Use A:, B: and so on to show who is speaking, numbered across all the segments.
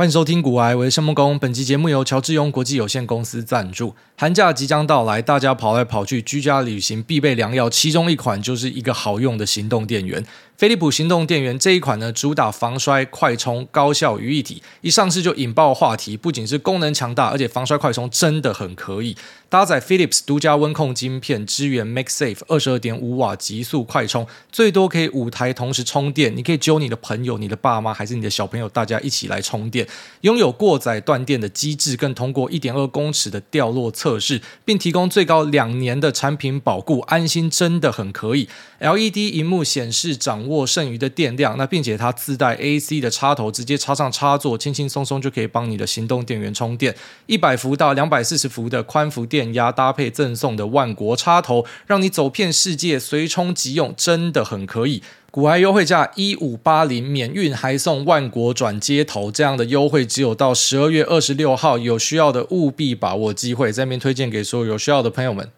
A: 欢迎收听古癌，我是孟工。本期节目由乔治庸国际有限公司赞助。寒假即将到来，大家跑来跑去，居家旅行必备良药，其中一款就是一个好用的行动电源。飞利浦行动电源这一款呢，主打防摔、快充、高效于一体，一上市就引爆话题。不仅是功能强大，而且防摔快充真的很可以。搭载 Philips 独家温控晶片，支援 MagSafe 二十二点五瓦极速快充，最多可以五台同时充电。你可以揪你的朋友、你的爸妈，还是你的小朋友，大家一起来充电。拥有过载断电的机制，更通过一点二公尺的掉落测试，并提供最高两年的产品保固，安心真的很可以。LED 萤幕显示掌握剩余的电量，那并且它自带 AC 的插头，直接插上插座，轻轻松松就可以帮你的行动电源充电。一百伏到两百四十伏的宽幅电压，搭配赠送的万国插头，让你走遍世界随充即用，真的很可以。股癌优惠价一五八零，免运还送万国转接头，这样的优惠只有到十二月二十六号，有需要的务必把握机会，在这边推荐给所有有需要的朋友们。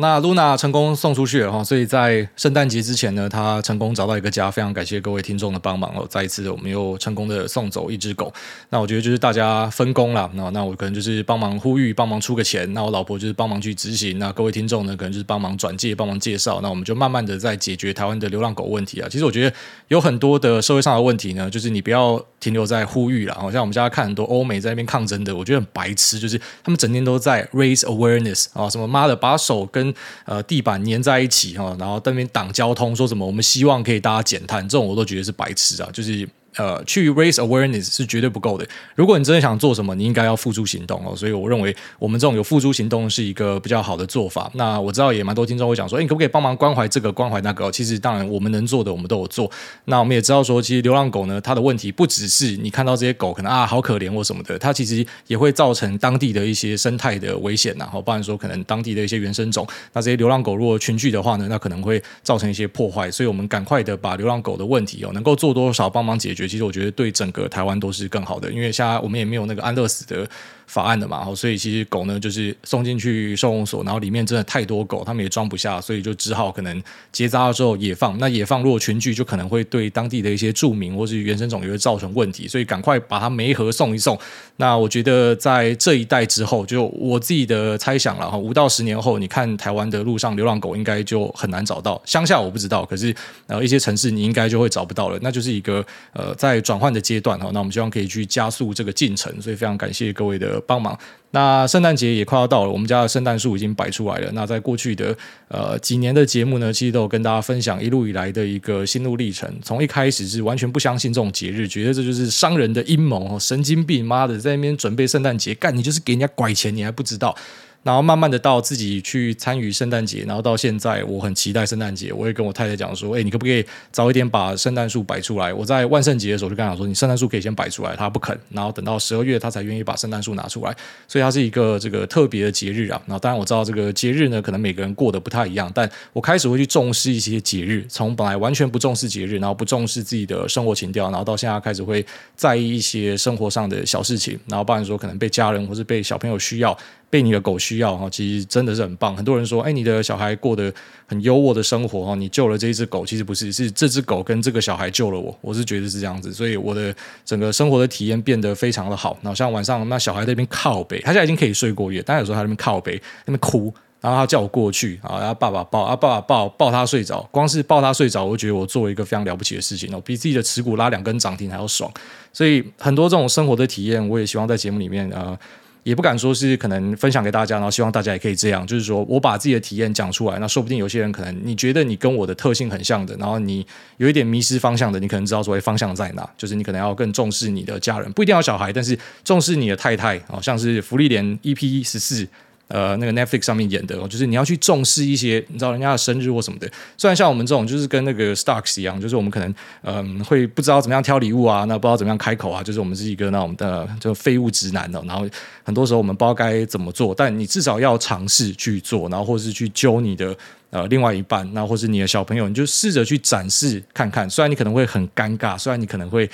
A: 那 Luna 成功送出去了哈，所以在圣诞节之前呢，他成功找到一个家，非常感谢各位听众的帮忙哦。再一次，我们又成功的送走一只狗。那我觉得就是大家分工了，那那我可能就是帮忙呼吁，帮忙出个钱，那我老婆就是帮忙去执行。那各位听众呢，可能就是帮忙转介，帮忙介绍。那我们就慢慢的在解决台湾的流浪狗问题啊。其实我觉得有很多的社会上的问题呢，就是你不要停留在呼吁了。好像我们家看很多欧美在那边抗争的，我觉得很白痴，就是他们整天都在 raise awareness 啊，什么妈的把手跟呃地。板粘在一起哈，然后那边挡交通，说什么我们希望可以大家减碳，这种我都觉得是白痴啊，就是。呃，去 raise awareness 是绝对不够的。如果你真的想做什么，你应该要付诸行动哦。所以我认为我们这种有付诸行动是一个比较好的做法。那我知道也蛮多听众会讲说，诶，你可不可以帮忙关怀这个关怀那个？其实当然我们能做的我们都有做。那我们也知道说，其实流浪狗呢，它的问题不只是你看到这些狗可能啊好可怜或什么的，它其实也会造成当地的一些生态的危险呐。好，不然说可能当地的一些原生种，那这些流浪狗如果群聚的话呢，那可能会造成一些破坏。所以我们赶快的把流浪狗的问题哦，能够做多少帮忙解决。其实我觉得对整个台湾都是更好的，因为现在我们也没有那个安乐死的法案的嘛，所以其实狗呢就是送进去收容所，然后里面真的太多狗，他们也装不下，所以就只好可能结扎了之后也放。那也放如果群聚，就可能会对当地的一些住民或是原生种也会造成问题，所以赶快把它没合送一送。那我觉得在这一代之后，就我自己的猜想了哈，五到十年后，你看台湾的路上流浪狗应该就很难找到，乡下我不知道，可是呃一些城市你应该就会找不到了，那就是一个呃在转换的阶段哈。那我们希望可以去加速这个进程，所以非常感谢各位的帮忙。那圣诞节也快要到了，我们家的圣诞树已经摆出来了。那在过去的呃几年的节目呢，其实都有跟大家分享一路以来的一个心路历程。从一开始是完全不相信这种节日，觉得这就是商人的阴谋，神经病，妈的，在那边准备圣诞节，干你就是给人家拐钱，你还不知道。然后慢慢的到自己去参与圣诞节，然后到现在我很期待圣诞节。我也跟我太太讲说，哎，你可不可以早一点把圣诞树摆出来？我在万圣节的时候就跟他讲说，你圣诞树可以先摆出来，他不肯。然后等到十二月，他才愿意把圣诞树拿出来。所以它是一个这个特别的节日啊。然后当然我知道这个节日呢，可能每个人过得不太一样，但我开始会去重视一些节日，从本来完全不重视节日，然后不重视自己的生活情调，然后到现在开始会在意一些生活上的小事情，然后不然说可能被家人或是被小朋友需要。被你的狗需要哈，其实真的是很棒。很多人说，哎，你的小孩过得很优渥的生活哈，你救了这一只狗，其实不是，是这只狗跟这个小孩救了我。我是觉得是这样子，所以我的整个生活的体验变得非常的好。然后像晚上那小孩在那边靠北，他现在已经可以睡过夜，但有时候他那边靠北，那边哭，然后他叫我过去啊，然后爸爸抱啊，爸爸抱抱他睡着。光是抱他睡着，我就觉得我做了一个非常了不起的事情哦，比自己的持股拉两根涨停还要爽。所以很多这种生活的体验，我也希望在节目里面。呃也不敢说是可能分享给大家，然后希望大家也可以这样，就是说我把自己的体验讲出来，那说不定有些人可能你觉得你跟我的特性很像的，然后你有一点迷失方向的，你可能知道所谓方向在哪，就是你可能要更重视你的家人，不一定要小孩，但是重视你的太太，好像是福利连 EP 十四。呃，那个 Netflix 上面演的，就是你要去重视一些，你知道人家的生日或什么的。虽然像我们这种，就是跟那个 Starks 一样，就是我们可能嗯、会不知道怎么样挑礼物啊，那不知道怎么样开口啊，就是我们是一个那我们的就废物直男的。然后很多时候我们不知道该怎么做，但你至少要尝试去做，然后或是去揪你的呃另外一半，那或是你的小朋友，你就试着去展示看看。虽然你可能会很尴尬，虽然你可能会。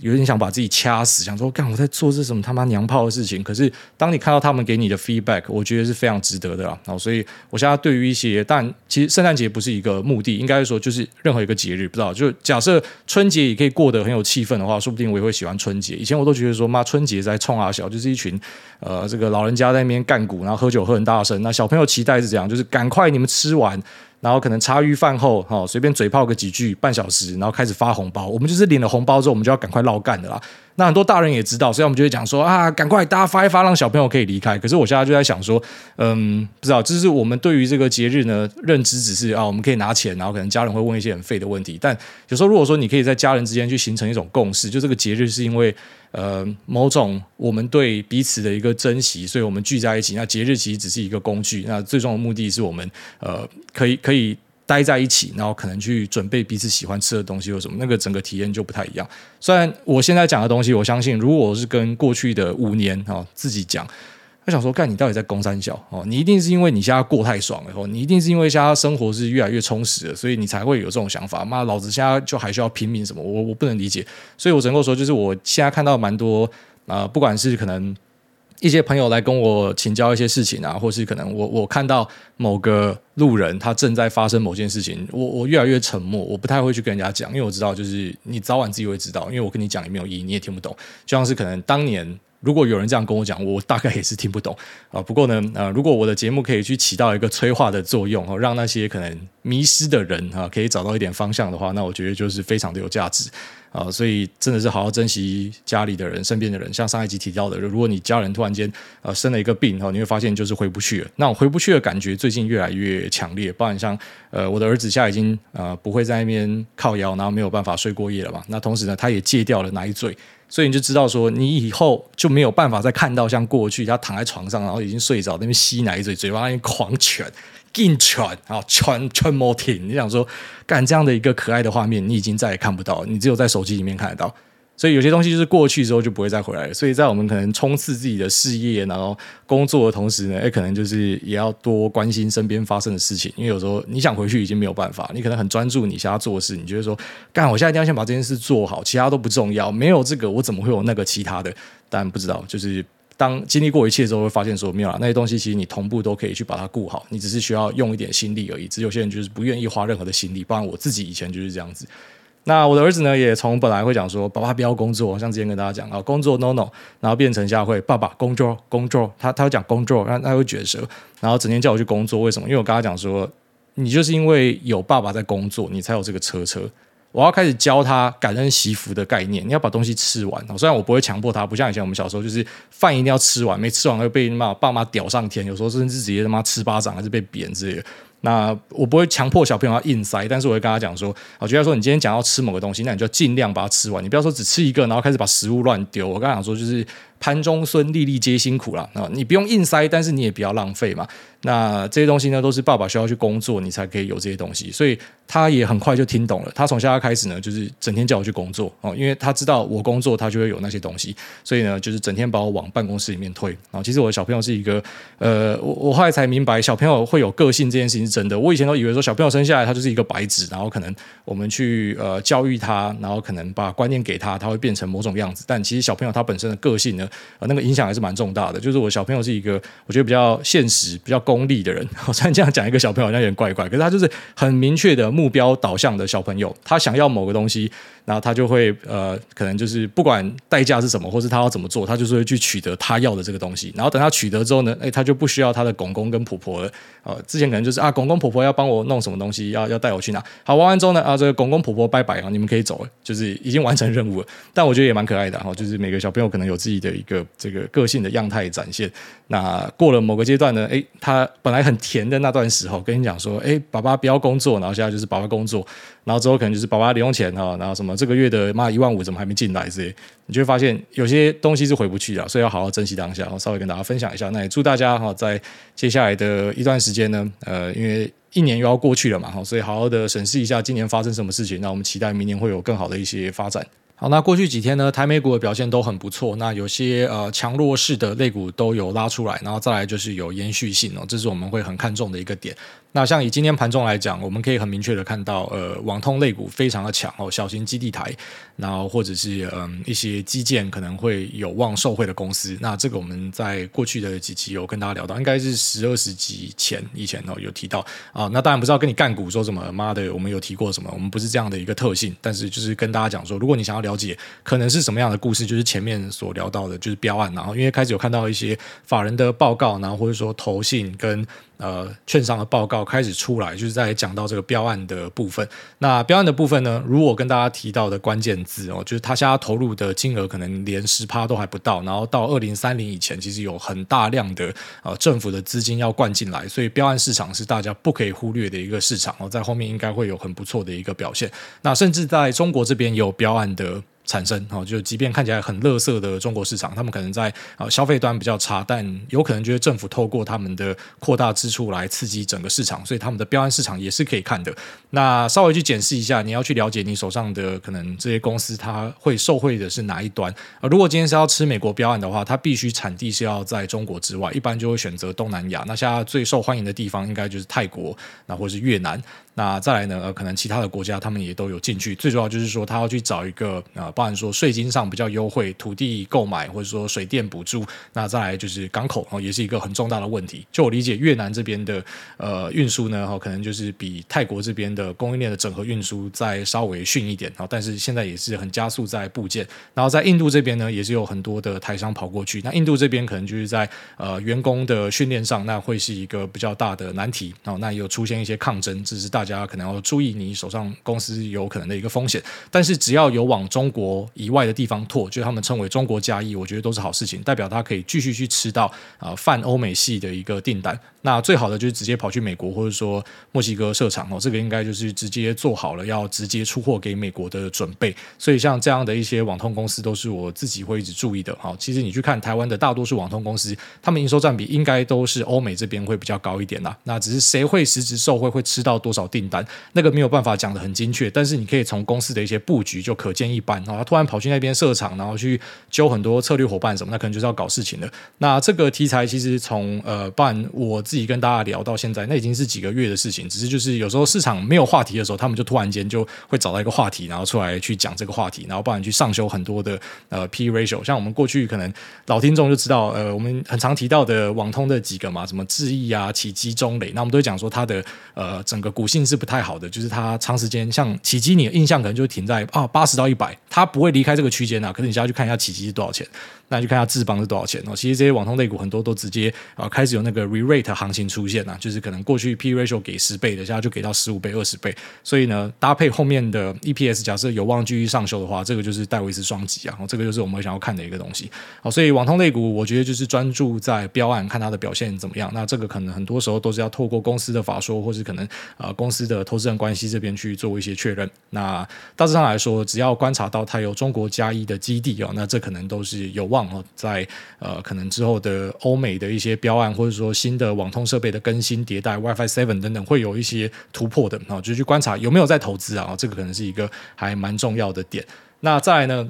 A: 有点想把自己掐死，想说干我在做这什么他妈娘炮的事情。可是当你看到他们给你的 feedback，我觉得是非常值得的啦。然后所以我现在对于一些，但其实圣诞节不是一个目的，应该说就是任何一个节日，不知道就假设春节也可以过得很有气氛的话，说不定我也会喜欢春节。以前我都觉得说妈春节在冲啊小，就是一群呃这个老人家在那边干鼓，然后喝酒喝很大声。那小朋友期待是这样，就是赶快你们吃完。然后可能茶余饭后，哈，随便嘴炮个几句，半小时，然后开始发红包。我们就是领了红包之后，我们就要赶快绕干的啦。那很多大人也知道，所以我们就会讲说啊，赶快大家发一发，让小朋友可以离开。可是我现在就在想说，嗯，不知道，这是我们对于这个节日呢认知，只是啊，我们可以拿钱，然后可能家人会问一些很废的问题。但有时候如果说你可以在家人之间去形成一种共识，就这个节日是因为。呃，某种我们对彼此的一个珍惜，所以我们聚在一起。那节日其实只是一个工具，那最终的目的是我们呃可以可以待在一起，然后可能去准备彼此喜欢吃的东西或什么，那个整个体验就不太一样。虽然我现在讲的东西，我相信如果我是跟过去的五年啊、自己讲。他想说，干你到底在攻三小哦？你一定是因为你现在过太爽了，哦，你一定是因为现在生活是越来越充实了，所以你才会有这种想法。妈，老子现在就还需要拼命什么？我我不能理解。所以我只能够说，就是我现在看到蛮多啊，不管是可能一些朋友来跟我请教一些事情啊，或是可能我我看到某个路人他正在发生某件事情，我我越来越沉默，我不太会去跟人家讲，因为我知道就是你早晚自己会知道，因为我跟你讲也没有意义，你也听不懂。就像是可能当年。如果有人这样跟我讲，我大概也是听不懂啊。不过呢，呃，如果我的节目可以去起到一个催化的作用，让那些可能迷失的人啊，可以找到一点方向的话，那我觉得就是非常的有价值啊。所以真的是好好珍惜家里的人、身边的人。像上一集提到的，如果你家人突然间呃生了一个病，哈，你会发现就是回不去了。那我回不去的感觉最近越来越强烈。包含像呃我的儿子现在已经呃不会在那边靠腰，然后没有办法睡过夜了嘛。那同时呢，他也戒掉了奶嘴。所以你就知道说，你以后就没有办法再看到像过去他躺在床上，然后已经睡着，那边吸奶嘴，嘴巴那边狂犬、劲犬，然后犬犬莫停。你想说，干这样的一个可爱的画面，你已经再也看不到，你只有在手机里面看得到。所以有些东西就是过去之后就不会再回来了。所以在我们可能冲刺自己的事业，然后工作的同时呢，诶，可能就是也要多关心身边发生的事情。因为有时候你想回去已经没有办法，你可能很专注你想要做的事，你觉得说，干，我现在一定要先把这件事做好，其他都不重要。没有这个，我怎么会有那个其他的？但不知道，就是当经历过一切之后，会发现说，没有啦，那些东西其实你同步都可以去把它顾好，你只是需要用一点心力而已。只有些人就是不愿意花任何的心力，不然我自己以前就是这样子。那我的儿子呢，也从本来会讲说，爸爸不要工作，像之前跟大家讲啊，工作 no no，然后变成下会爸爸工作工作，他他会讲工作，他他会卷舌，然后整天叫我去工作，为什么？因为我跟他讲说，你就是因为有爸爸在工作，你才有这个车车。我要开始教他感恩惜福的概念，你要把东西吃完。虽然我不会强迫他，不像以前我们小时候，就是饭一定要吃完，没吃完会被骂爸妈屌上天，有时候甚至直接他妈吃巴掌，还是被扁之类的。那我不会强迫小朋友要硬塞，但是我会跟他讲说，我觉得说你今天讲要吃某个东西，那你就尽量把它吃完，你不要说只吃一个，然后开始把食物乱丢。我跟他讲说，就是盘中孙，粒粒皆辛苦啦。啊，你不用硬塞，但是你也不要浪费嘛。那这些东西呢，都是爸爸需要去工作，你才可以有这些东西。所以他也很快就听懂了。他从现在开始呢，就是整天叫我去工作哦，因为他知道我工作，他就会有那些东西。所以呢，就是整天把我往办公室里面推。然后其实我的小朋友是一个，呃，我我后来才明白，小朋友会有个性这件事情是真的。我以前都以为说，小朋友生下来他就是一个白纸，然后可能我们去呃教育他，然后可能把观念给他，他会变成某种样子。但其实小朋友他本身的个性呢，呃，那个影响还是蛮重大的。就是我小朋友是一个，我觉得比较现实、比较功利的人。虽然这样讲一个小朋友好像有点怪怪，可是他就是很明确的目标导向的小朋友，他想要某个东西。然后他就会呃，可能就是不管代价是什么，或是他要怎么做，他就是会去取得他要的这个东西。然后等他取得之后呢，哎，他就不需要他的公公跟婆婆了。呃，之前可能就是啊，公公婆婆要帮我弄什么东西，要要带我去哪。好，玩完之后呢，啊，这个公公婆婆拜拜啊，你们可以走了，就是已经完成任务了。但我觉得也蛮可爱的哈，就是每个小朋友可能有自己的一个这个个性的样态展现。那过了某个阶段呢，哎，他本来很甜的那段时候，跟你讲说，哎，爸爸不要工作，然后现在就是爸爸工作。然后之后可能就是爸爸零用钱哈，然后什么这个月的妈一万五怎么还没进来这些，你就会发现有些东西是回不去的，所以要好好珍惜当下。然后稍微跟大家分享一下，那也祝大家哈在接下来的一段时间呢，呃，因为一年又要过去了嘛，哈，所以好好的审视一下今年发生什么事情，那我们期待明年会有更好的一些发展。好，那过去几天呢，台美股的表现都很不错。那有些呃强弱势的类股都有拉出来，然后再来就是有延续性哦，这是我们会很看重的一个点。那像以今天盘中来讲，我们可以很明确的看到，呃，网通类股非常的强哦，小型基地台，然后或者是嗯、一些基建可能会有望受惠的公司。那这个我们在过去的几期有跟大家聊到，应该是十二十集前以前哦有提到啊。那当然不知道跟你干股说什么，妈的，我们有提过什么？我们不是这样的一个特性，但是就是跟大家讲说，如果你想要了解可能是什么样的故事，就是前面所聊到的，就是标案，然后因为开始有看到一些法人的报告，然后或者说投信跟。呃，券商的报告开始出来，就是在讲到这个标案的部分。那标案的部分呢，如果跟大家提到的关键字哦，就是他现在投入的金额可能连十趴都还不到，然后到二零三零以前，其实有很大量的呃政府的资金要灌进来，所以标案市场是大家不可以忽略的一个市场哦，在后面应该会有很不错的一个表现。那甚至在中国这边也有标案的。产生哦，就即便看起来很垃圾的中国市场，他们可能在呃消费端比较差，但有可能觉得政府透过他们的扩大支出来刺激整个市场，所以他们的标案市场也是可以看的。那稍微去检视一下，你要去了解你手上的可能这些公司，它会受惠的是哪一端？呃，如果今天是要吃美国标案的话，它必须产地是要在中国之外，一般就会选择东南亚。那现在最受欢迎的地方应该就是泰国，那或是越南。那再来呢？呃，可能其他的国家他们也都有进去。最主要就是说，他要去找一个呃，包含说税金上比较优惠，土地购买或者说水电补助。那再来就是港口哦，也是一个很重大的问题。就我理解，越南这边的呃运输呢，哈，可能就是比泰国这边的供应链的整合运输再稍微逊一点。哦但是现在也是很加速在部件。然后在印度这边呢，也是有很多的台商跑过去。那印度这边可能就是在呃员工的训练上，那会是一个比较大的难题。哦，那也有出现一些抗争，这是大大家可能要注意，你手上公司有可能的一个风险。但是只要有往中国以外的地方拓，就他们称为中国加一，我觉得都是好事情，代表他可以继续去吃到啊泛欧美系的一个订单。那最好的就是直接跑去美国或者说墨西哥设厂哦，这个应该就是直接做好了要直接出货给美国的准备。所以像这样的一些网通公司都是我自己会一直注意的。好，其实你去看台湾的大多数网通公司，他们营收占比应该都是欧美这边会比较高一点啦。那只是谁会实质受惠，会吃到多少订单？那个没有办法讲得很精确，但是你可以从公司的一些布局就可见一斑。然后他突然跑去那边设厂，然后去揪很多策略伙伴什么，那可能就是要搞事情的。那这个题材其实从呃，不然我自己跟大家聊到现在，那已经是几个月的事情。只是就是有时候市场没有话题的时候，他们就突然间就会找到一个话题，然后出来去讲这个话题，然后不然去上修很多的呃 P ratio。像我们过去可能老听众就知道，呃，我们很常提到的网通的几个嘛，什么智易啊、奇迹、中磊，那我们都会讲说它的呃整个股性是不太好的，就是它长时间像起机，你的印象可能就停在啊八十到一百，它不会离开这个区间啊。可是你现在去看一下起机是多少钱？那就看下智邦是多少钱哦。其实这些网通类股很多都直接啊开始有那个 re-rate 行情出现了，就是可能过去 P ratio 给十倍的，现在就给到十五倍、二十倍。所以呢，搭配后面的 EPS，假设有望继续上修的话，这个就是戴维斯双击啊。这个就是我们想要看的一个东西。好，所以网通类股，我觉得就是专注在标案，看它的表现怎么样。那这个可能很多时候都是要透过公司的法说，或是可能啊公司的投资人关系这边去做一些确认。那大致上来说，只要观察到它有中国加一的基地哦，那这可能都是有望在呃可能之后的欧美的一些标案，或者说新的网通设备的更新迭代，WiFi Seven 等等，会有一些突破的啊，就去观察有没有在投资啊，这个可能是一个还蛮重要的点。那再来呢？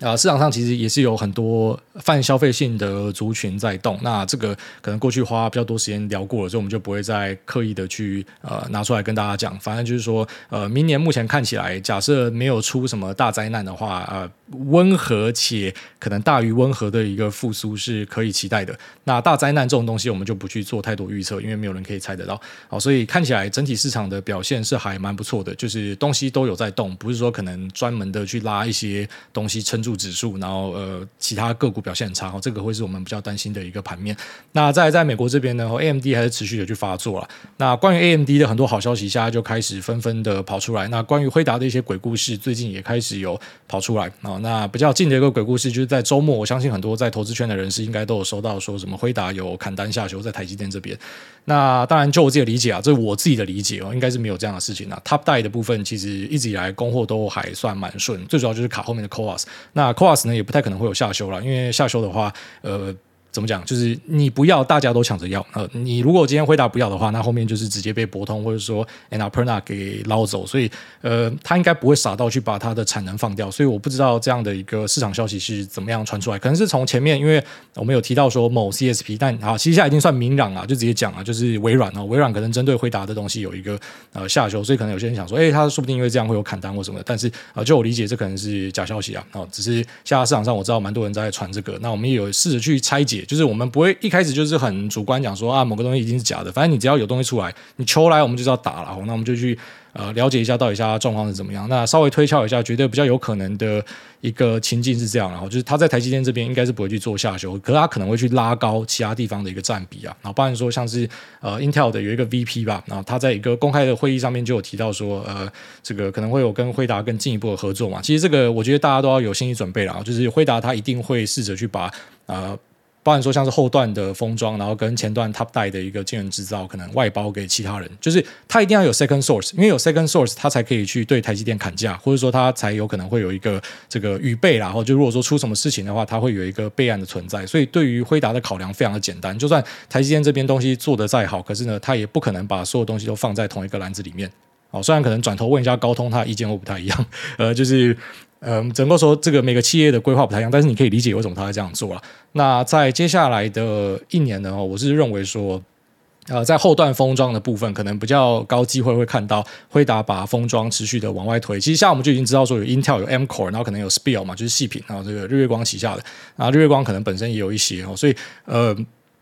A: 啊，市场上其实也是有很多泛消费性的族群在动。那这个可能过去花比较多时间聊过了，所以我们就不会再刻意的去呃拿出来跟大家讲。反正就是说，呃，明年目前看起来，假设没有出什么大灾难的话，呃，温和且可能大于温和的一个复苏是可以期待的。那大灾难这种东西，我们就不去做太多预测，因为没有人可以猜得到。好，所以看起来整体市场的表现是还蛮不错的，就是东西都有在动，不是说可能专门的去拉一些东西撑住。指数，然后呃，其他个股表现很差，这个会是我们比较担心的一个盘面。那在在美国这边呢，AMD 还是持续的去发作了。那关于 AMD 的很多好消息，现在就开始纷纷的跑出来。那关于辉达的一些鬼故事，最近也开始有跑出来啊。那比较近的一个鬼故事，就是在周末，我相信很多在投资圈的人士应该都有收到，说什么辉达有砍单下修在台积电这边。那当然，就我自己的理解啊，这是我自己的理解哦，应该是没有这样的事情啊。Top die 的部分其实一直以来供货都还算蛮顺，最主要就是卡后面的 CoWoS。那 Cross 呢，也不太可能会有下修了，因为下修的话，呃。怎么讲？就是你不要，大家都抢着要。呃，你如果今天辉达不要的话，那后面就是直接被博通或者说 Annapurna 给捞走。所以，呃，他应该不会傻到去把他的产能放掉。所以我不知道这样的一个市场消息是怎么样传出来。可能是从前面，因为我们有提到说某 CSP，但啊，其实现在已经算明朗了，就直接讲了，就是微软哦，微软可能针对辉达的东西有一个呃下修，所以可能有些人想说，哎，他说不定因为这样会有砍单或什么的。但是啊、就我理解，这可能是假消息啊。哦，只是现在市场上我知道蛮多人在传这个，那我们也有试着去拆解。就是我们不会一开始就是很主观讲说啊，某个东西一定是假的，反正你只要有东西出来，你球来我们就是要打了，那我们就去呃了解一下到底下状况是怎么样。那稍微推敲一下，觉得比较有可能的一个情境是这样，然后就是他在台积电这边应该是不会去做下修，可是他可能会去拉高其他地方的一个占比啊。然后包含说像是呃 Intel 的有一个 VP 吧，然后他在一个公开的会议上面就有提到说，呃，这个可能会有跟惠达更进一步的合作嘛。其实这个我觉得大家都要有心理准备了，就是惠达他一定会试着去把呃。包含说像是后段的封装，然后跟前段 Top 带的一个晶圆制造，可能外包给其他人，就是他一定要有 second source，因为有 second source，他才可以去对台积电砍价，或者说他才有可能会有一个这个预备。然后就如果说出什么事情的话，他会有一个备案的存在。所以对于辉达的考量非常的简单，就算台积电这边东西做得再好，可是呢，他也不可能把所有东西都放在同一个篮子里面。哦，虽然可能转头问一下高通，他的意见会不太一样，呃，就是。嗯，整个说这个每个企业的规划不太一样，但是你可以理解为什么他会这样做了。那在接下来的一年呢，我是认为说，呃，在后段封装的部分，可能比较高机会会看到辉达把封装持续的往外推。其实像我们就已经知道说有 Intel 有 M Core，然后可能有 SPIL 嘛，就是细品，然后这个日月光旗下的，然后日月光可能本身也有一些哦，所以呃。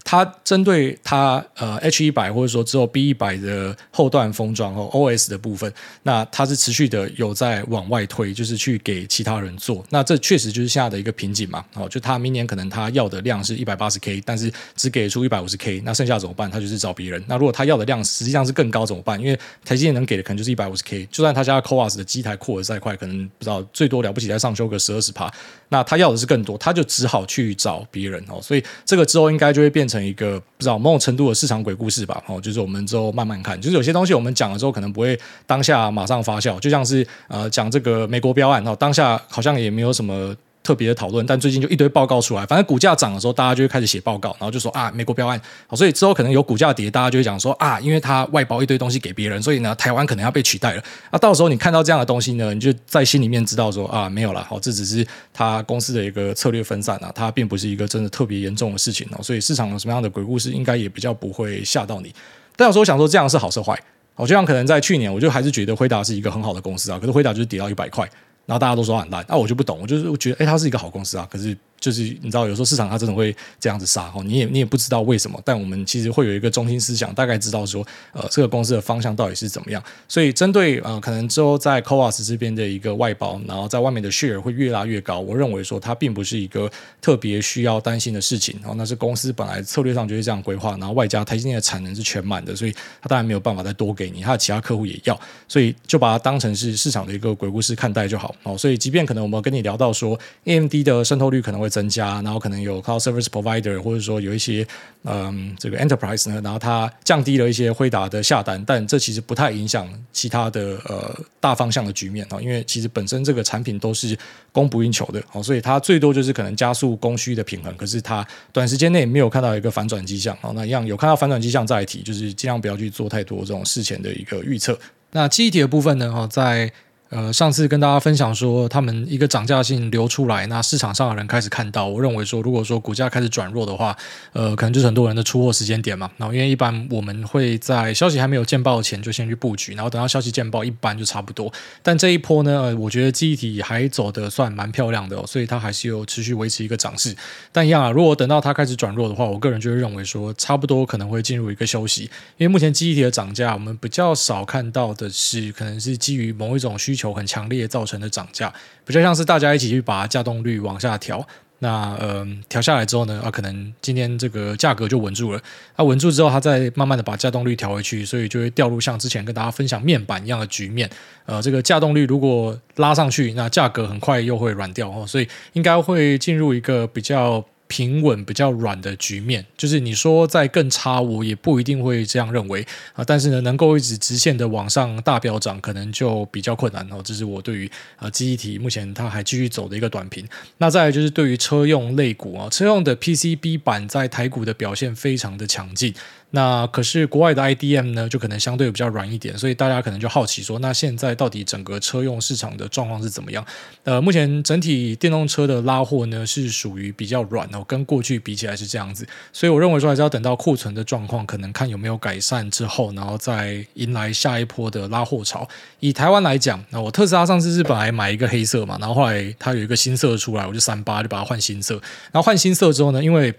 A: 它针对它呃 H 一百或者说之后 B 一百的后段封装和 OS 的部分，那它是持续的有在往外推，就是去给其他人做。那这确实就是现在的一个瓶颈嘛。哦，就他明年可能他要的量是一百八十 K，但是只给出一百五十 K，那剩下怎么办？他就是找别人。那如果他要的量实际上是更高怎么办？因为台积电能给的可能就是一百五十 K，就算他家 CoWoS 的机台扩得再快，可能不知道最多了不起再上修个十二十趴，那他要的是更多，他就只好去找别人哦。所以这个之后应该就会变成一个不知道某种程度的市场鬼故事吧。哦，就是我们之后慢慢看，就是有些东西我们讲了之后可能不会当下马上发酵，就像是呃讲这个美国标案哦，当下好像也没有什么。特别的讨论，但最近就一堆报告出来，反正股价涨的时候，大家就会开始写报告，然后就说啊，美国标案，好，所以之后可能有股价跌，大家就会讲说啊，因为它外包一堆东西给别人，所以呢，台湾可能要被取代了。那、到时候你看到这样的东西呢，你就在心里面知道说啊，没有了，好，这只是他公司的一个策略分散啊，它并不是一个真的特别严重的事情哦。所以市场有什么样的鬼故事，应该也比较不会吓到你。但有时候想说这样是好是坏？我就像可能在去年，我就还是觉得辉达是一个很好的公司啊，可是辉达就是跌到一百块。然后大家都说很烂，那、我就不懂，我就是我觉得，哎，它是一个好公司啊，可是。就是你知道，有时候市场它真的会这样子杀哈，你也你也不知道为什么，但我们其实会有一个中心思想，大概知道说，呃，这个公司的方向到底是怎么样。所以针对呃，可能之后在 c o a s 这边的一个外包，然后在外面的 share 会越拉越高，我认为说它并不是一个特别需要担心的事情。哦那是公司本来策略上就是这样规划，然后外加台积电的产能是全满的，所以它当然没有办法再多给你，它的其他客户也要，所以就把它当成是市场的一个鬼故事看待就好。哦，所以即便可能我们跟你聊到说 AMD 的渗透率可能会增加，然后可能有 cloud service provider，或者说有一些嗯，这个 enterprise 呢，然后它降低了一些辉达的下单，但这其实不太影响其他的呃大方向的局面啊，因为其实本身这个产品都是供不应求的，哦，所以它最多就是可能加速供需的平衡，可是它短时间内没有看到一个反转迹象，哦，那一样有看到反转迹象再提，就是尽量不要去做太多这种事前的一个预测。那记忆体的部分呢，哦，在呃，上次跟大家分享说，他们一个涨价性流出来，那市场上的人开始看到。我认为说，如果说股价开始转弱的话，呃，可能就是很多人的出货时间点嘛。然后，因为一般我们会在消息还没有见报前就先去布局，然后等到消息见报，一般就差不多。但这一波呢，我觉得记忆体还走得算蛮漂亮的哦，所以它还是有持续维持一个涨势。但一样啊，如果等到它开始转弱的话，我个人就会认为说，差不多可能会进入一个休息。因为目前记忆体的涨价，我们比较少看到的是，可能是基于某一种需求求很强烈造成的涨价，比较像是大家一起去把价动率往下调。那呃调下来之后呢，啊可能今天这个价格就稳住了。啊稳住之后，它再慢慢的把价动率调回去，所以就会掉入像之前跟大家分享面板一样的局面。呃，这个价动率如果拉上去，那价格很快又会软掉哦。所以应该会进入一个比较平稳、比较软的局面。就是你说再更差，我也不一定会这样认为啊。但是呢，能够一直直线的往上大飙涨，可能就比较困难哦。这是我对于啊记忆体目前它还继续走的一个短评。那再来就是对于车用类股啊，车用的 PCB 板在台股的表现非常的强劲。那可是国外的 IDM 呢，就可能相对比较软一点，所以大家可能就好奇说，那现在到底整个车用市场的状况是怎么样？呃，目前整体电动车的拉货呢是属于比较软哦，跟过去比起来是这样子，所以我认为说还是要等到库存的状况可能看有没有改善之后，然后再迎来下一波的拉货潮。以台湾来讲，那我特斯拉上次是本来买一个黑色嘛，然后后来它有一个新色出来，我就三八就把它换新色，然后换新色之后呢，因为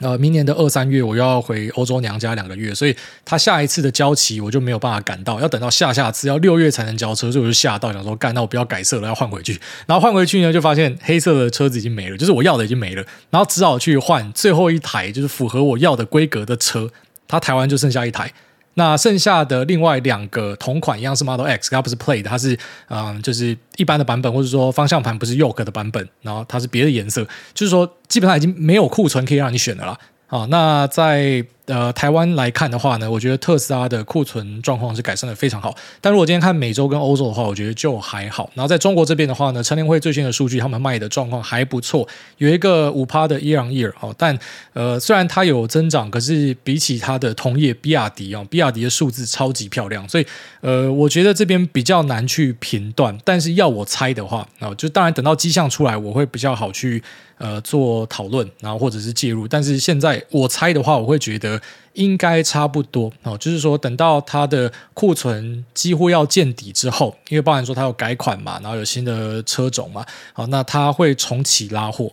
A: 呃，明年的二三月我又要回欧洲娘家两个月，所以他下一次的交期我就没有办法赶到，要等到下下次要六月才能交车，所以我就吓到想说，干，那我不要改色了，要换回去。然后换回去呢，就发现黑色的车子已经没了，就是我要的已经没了，然后只好去换最后一台，就是符合我要的规格的车。他台湾就剩下一台。那剩下的另外两个同款一样是 Model X，它不是 Play 的它是嗯、就是一般的版本，或者说方向盘不是 Yoke 的版本，然后它是别的颜色，就是说基本上已经没有库存可以让你选的了。好，那在。呃，台湾来看的话呢，我觉得特斯拉的库存状况是改善的非常好。但如果今天看美洲跟欧洲的话，我觉得就还好。然后在中国这边的话呢，乘联会最新的数据，他们卖的状况还不错，有一个五趴的 year on year 哦。但呃，虽然它有增长，可是比起它的同业比亚迪哦，比亚迪的数字超级漂亮，所以呃，我觉得这边比较难去评断。但是要我猜的话，啊，就当然等到迹象出来，我会比较好去呃做讨论，然后或者是介入。但是现在我猜的话，我会觉得。应该差不多哦，就是说等到它的库存几乎要见底之后，因为包含说它有改款嘛，然后有新的车种嘛，好，那它会重启拉货。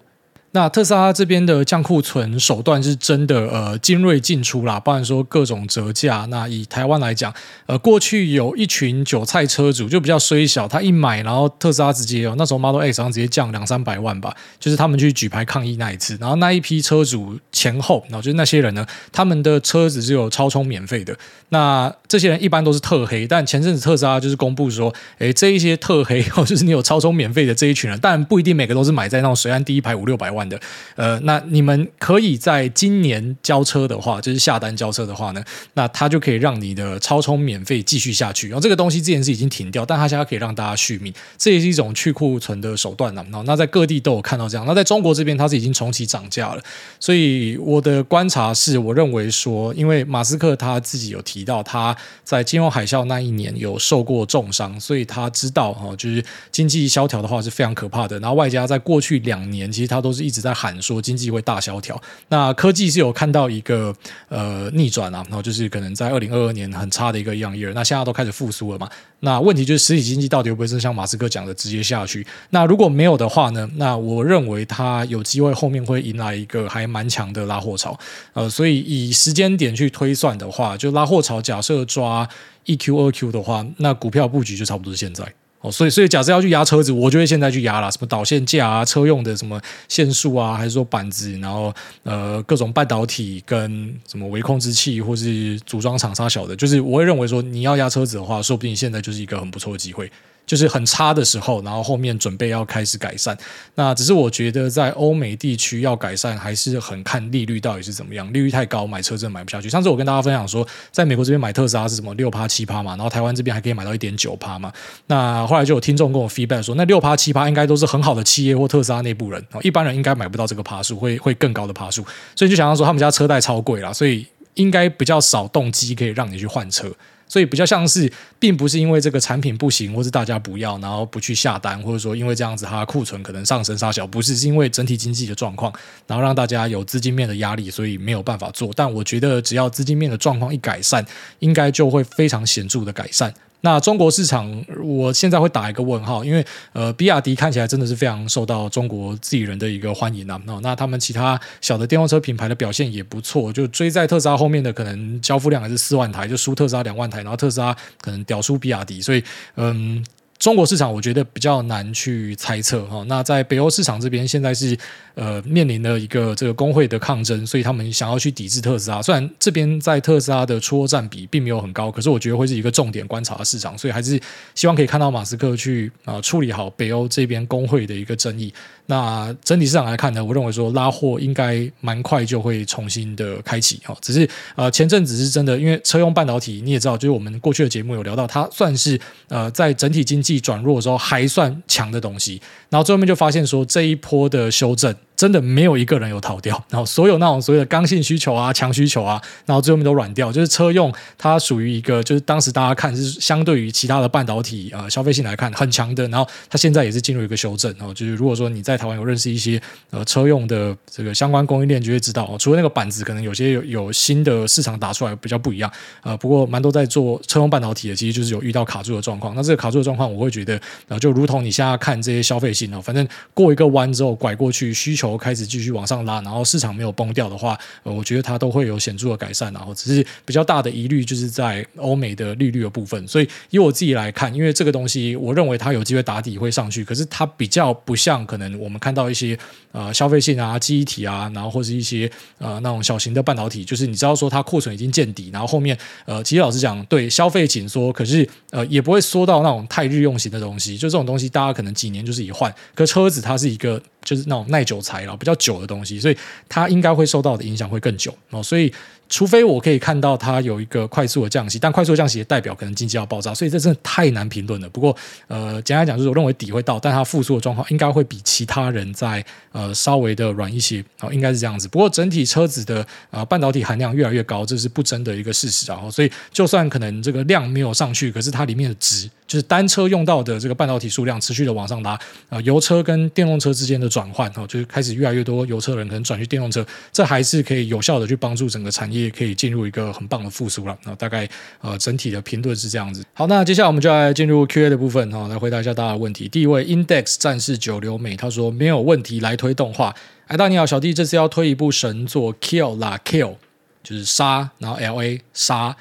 A: 那特斯拉这边的降库存手段是真的呃精锐尽出啦，包含说各种折价。那以台湾来讲，呃过去有一群韭菜车主就比较衰小，他一买然后特斯拉直接哦那时候 Model X 上直接降两三百万吧，就是他们去举牌抗议那一次。然后那一批车主前后，然后就是那些人呢，他们的车子是有超充免费的。那这些人一般都是特黑，但前阵子特斯拉就是公布说，诶这一些特黑哦，就是你有超充免费的这一群人，但不一定每个都是买在那种水岸第一排五六百万。的呃，那你们可以在今年交车的话，就是下单交车的话呢，那它就可以让你的超充免费继续下去。然后这个东西之前是已经停掉，但它现在可以让大家续命，这也是一种去库存的手段了。那在各地都有看到这样。那在中国这边，它是已经重启涨价了。所以我的观察是，我认为说，因为马斯克他自己有提到，他在金融海啸那一年有受过重伤，所以他知道哈，就是经济萧条的话是非常可怕的。然后外加在过去两年，其实他都是一一直在喊说经济会大萧条，那科技是有看到一个呃逆转啊，然后就是可能在二零二二年很差的一个 year on year，那现在都开始复苏了嘛。那问题就是实体经济到底会不会是像马斯克讲的直接下去？那如果没有的话呢？那我认为它有机会后面会迎来一个还蛮强的拉货潮。呃，所以以时间点去推算的话，就拉货潮假设抓一 Q 二 Q 的话，那股票布局就差不多是现在。哦，所以所以假设要去压车子，我就会现在去压了，什么导线架啊、车用的什么线束啊，还是说板子，然后呃各种半导体跟什么微控制器或是组装厂商小的，就是我会认为说你要压车子的话，说不定现在就是一个很不错的机会。就是很差的时候，然后后面准备要开始改善。那只是我觉得在欧美地区要改善，还是很看利率到底是怎么样。利率太高，买车真的买不下去。上次我跟大家分享说，在美国这边买特斯拉是什么六趴七趴嘛，然后台湾这边还可以买到一点九趴嘛。那后来就有听众跟我 feedback 说，那六趴七趴应该都是很好的企业或特斯拉内部人，一般人应该买不到这个趴数，会会更高的趴数。所以就想要说，他们家车贷超贵啦，所以应该比较少动机可以让你去换车。所以比较像是，并不是因为这个产品不行，或是大家不要，然后不去下单，或者说因为这样子它库存可能上升杀小，不是，是因为整体经济的状况，然后让大家有资金面的压力，所以没有办法做。但我觉得只要资金面的状况一改善，应该就会非常显著的改善。那中国市场，我现在会打一个问号，因为呃，比亚迪看起来真的是非常受到中国自己人的一个欢迎啊。那那他们其他小的电动车品牌的表现也不错，就追在特斯拉后面的可能交付量还是四万台，就输特斯拉两万台，然后特斯拉可能屌输比亚迪，所以嗯。中国市场我觉得比较难去猜测哈。那在北欧市场这边，现在是呃面临了一个这个工会的抗争，所以他们想要去抵制特斯拉。虽然这边在特斯拉的出货占比并没有很高，可是我觉得会是一个重点观察的市场，所以还是希望可以看到马斯克去啊、处理好北欧这边工会的一个争议。那整体市场来看呢，我认为说拉货应该蛮快就会重新的开启哈。只是呃前阵子是真的，因为车用半导体你也知道，就是我们过去的节目有聊到，它算是呃在整体经济转弱的时候还算强的东西。然后最后面就发现说这一波的修正。真的没有一个人有逃掉，然后所有那种所谓的刚性需求啊、强需求啊，然后最后面都软掉。就是车用，它属于一个，就是当时大家看是相对于其他的半导体啊、消费性来看很强的，然后它现在也是进入一个修正。然后就是如果说你在台湾有认识一些呃车用的这个相关供应链，就会知道哦，除了那个板子可能有些有有新的市场打出来比较不一样、呃，不过蛮多在做车用半导体的，其实就是有遇到卡住的状况。那这个卡住的状况，我会觉得啊、呃，就如同你现在看这些消费性哦，反正过一个弯之后拐过去，需求开始继续往。上拉，然后市场没有崩掉的话，呃，我觉得它都会有显著的改善。然后只是比较大的疑虑，就是在欧美的利率的部分。所以以我自己来看，因为这个东西，我认为它有机会打底会上去，可是它比较不像可能我们看到一些呃消费性啊、记忆体啊，然后或是一些呃那种小型的半导体，就是你知道说它库存已经见底，然后后面呃，其实老实讲，对消费紧缩，可是呃也不会缩到那种太日用型的东西。就这种东西，大家可能几年就是一换。可车子它是一个。就是那种耐久材料，比较久的东西，所以它应该会受到的影响会更久哦，所以。除非我可以看到它有一个快速的降息，但快速降息也代表可能经济要爆炸，所以这真的太难评论了。不过，呃，简单讲就是我认为底会到，但它复苏的状况应该会比其他人在呃稍微的软一些，哦，应该是这样子。不过整体车子的呃半导体含量越来越高，这是不争的一个事实啊。所以就算可能这个量没有上去，可是它里面的值，就是单车用到的这个半导体数量持续的往上拉，啊、呃，油车跟电动车之间的转换，哦，就是开始越来越多油车人可能转去电动车，这还是可以有效的去帮助整个产业。也可以进入一个很棒的复苏了，那大概呃整体的评论是这样子。好，那接下来我们就来进入 Q&A 的部分哈，来回答一下大家的问题。第一位 Index 战士九流美他说没有问题，来推动画。哎，大你好，小弟这次要推一部神作 Kill 啦 Kill，就是杀，然后 L A 杀。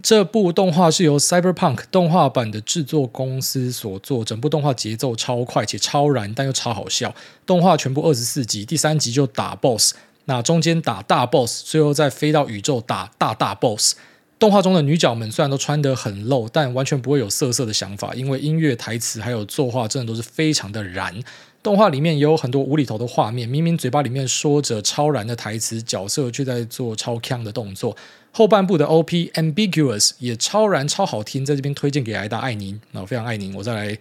A: 这部动画是由 Cyberpunk 动画版的制作公司所做，整部动画节奏超快且超燃，但又超好笑。动画全部二十四集，第三集就打 BOSS。那中间打大 boss，最后再飞到宇宙打大大 boss。动画中的女角们虽然都穿得很露，但完全不会有色色的想法，因为音乐、台词还有作画真的都是非常的燃。动画里面也有很多无厘头的画面，明明嘴巴里面说着超燃的台词，角色却在做超强的动作。后半部的 OP Ambiguous 也超燃超好听，在这边推荐给挨大爱您，那我非常爱您，我再来。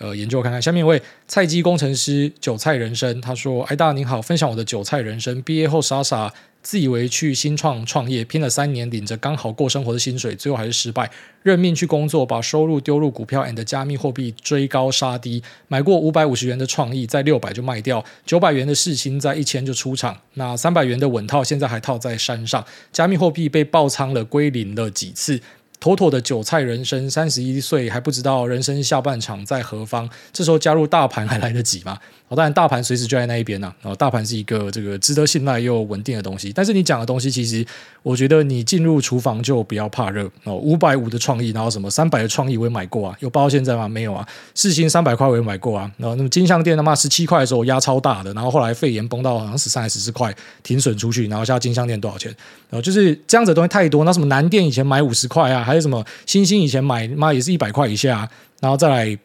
A: 呃，研究看看。下面一位菜鸡工程师韭菜人生，他说：“哎，大家好，分享我的韭菜人生。毕业后傻傻自以为去新创创业，拼了三年，领着刚好过生活的薪水，最后还是失败，认命去工作，把收入丢入股票 and 加密货币，追高杀低，买过五百五十元的创意，在六百就卖掉，九百元的世芯在一千就出场，那三百元的稳套现在还套在山上，加密货币被爆仓了，归零了几次。”妥妥的韭菜人生，三十一岁还不知道人生下半场在何方，这时候加入大盘还来得及吗？哦，当然大盘随时就在那一边呢。哦，大盘是一个这个值得信赖又稳定的东西。但是你讲的东西，其实我觉得你进入厨房就不要怕热哦。五百五的创意，然后什么三百的创意我也买过啊，有包到现在吗？没有啊。四星三百块我也买过啊。然后那么金像电他妈十七块的时候压超大的，然后后来肺炎崩到好像十三还是十四块停损出去，然后现在金像电多少钱？然后就是这样子的东西太多。那什么南电以前买五十块啊？还有什么欣兴以前买妈也是一百块以下，然后再来，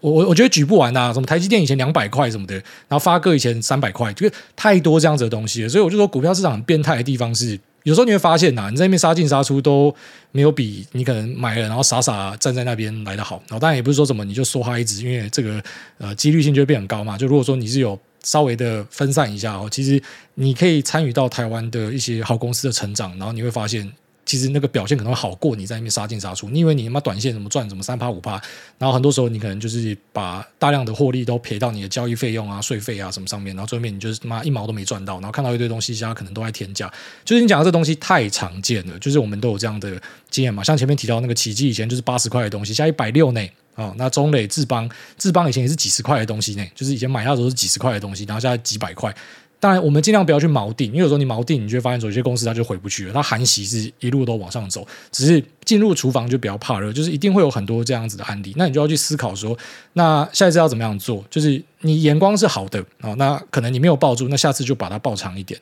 A: 我我我觉得举不完呐、啊，什么台积电以前两百块什么的，然后发哥以前三百块，就是太多这样子的东西了，所以我就说股票市场很变态的地方是，有时候你会发现呐，你在那边杀进杀出都没有比你可能买了然后傻傻站在那边来得好，然后当然也不是说什么你就梭哈一直，因为这个呃几率性就会变很高嘛，就如果说你是有稍微的分散一下哦，其实你可以参与到台湾的一些好公司的成长，然后你会发现。其实那个表现可能会好过你在那边杀进杀出，你以为你他妈短线怎么赚怎么三趴五趴，然后很多时候你可能就是把大量的获利都赔到你的交易费用啊、税费啊什么上面，然后最后面你就是他妈一毛都没赚到，然后看到一堆东西，现在可能都在天价。就是你讲的这东西太常见了，就是我们都有这样的经验嘛。像前面提到那个奇迹以前就是八十块的东西，现在一百六呢。哦，那中磊智邦智邦以前也是几十块的东西呢，就是以前买那时候是几十块的东西，然后现在几百块。当然，我们尽量不要去锚定，因为有时候你锚定，你就会发现有些公司它就回不去了。它寒息是一路都往上走，只是进入厨房就比较怕热，就是一定会有很多这样子的案例。那你就要去思考说，那下一次要怎么样做？就是你眼光是好的啊，那可能你没有抱住，那下次就把它抱长一点。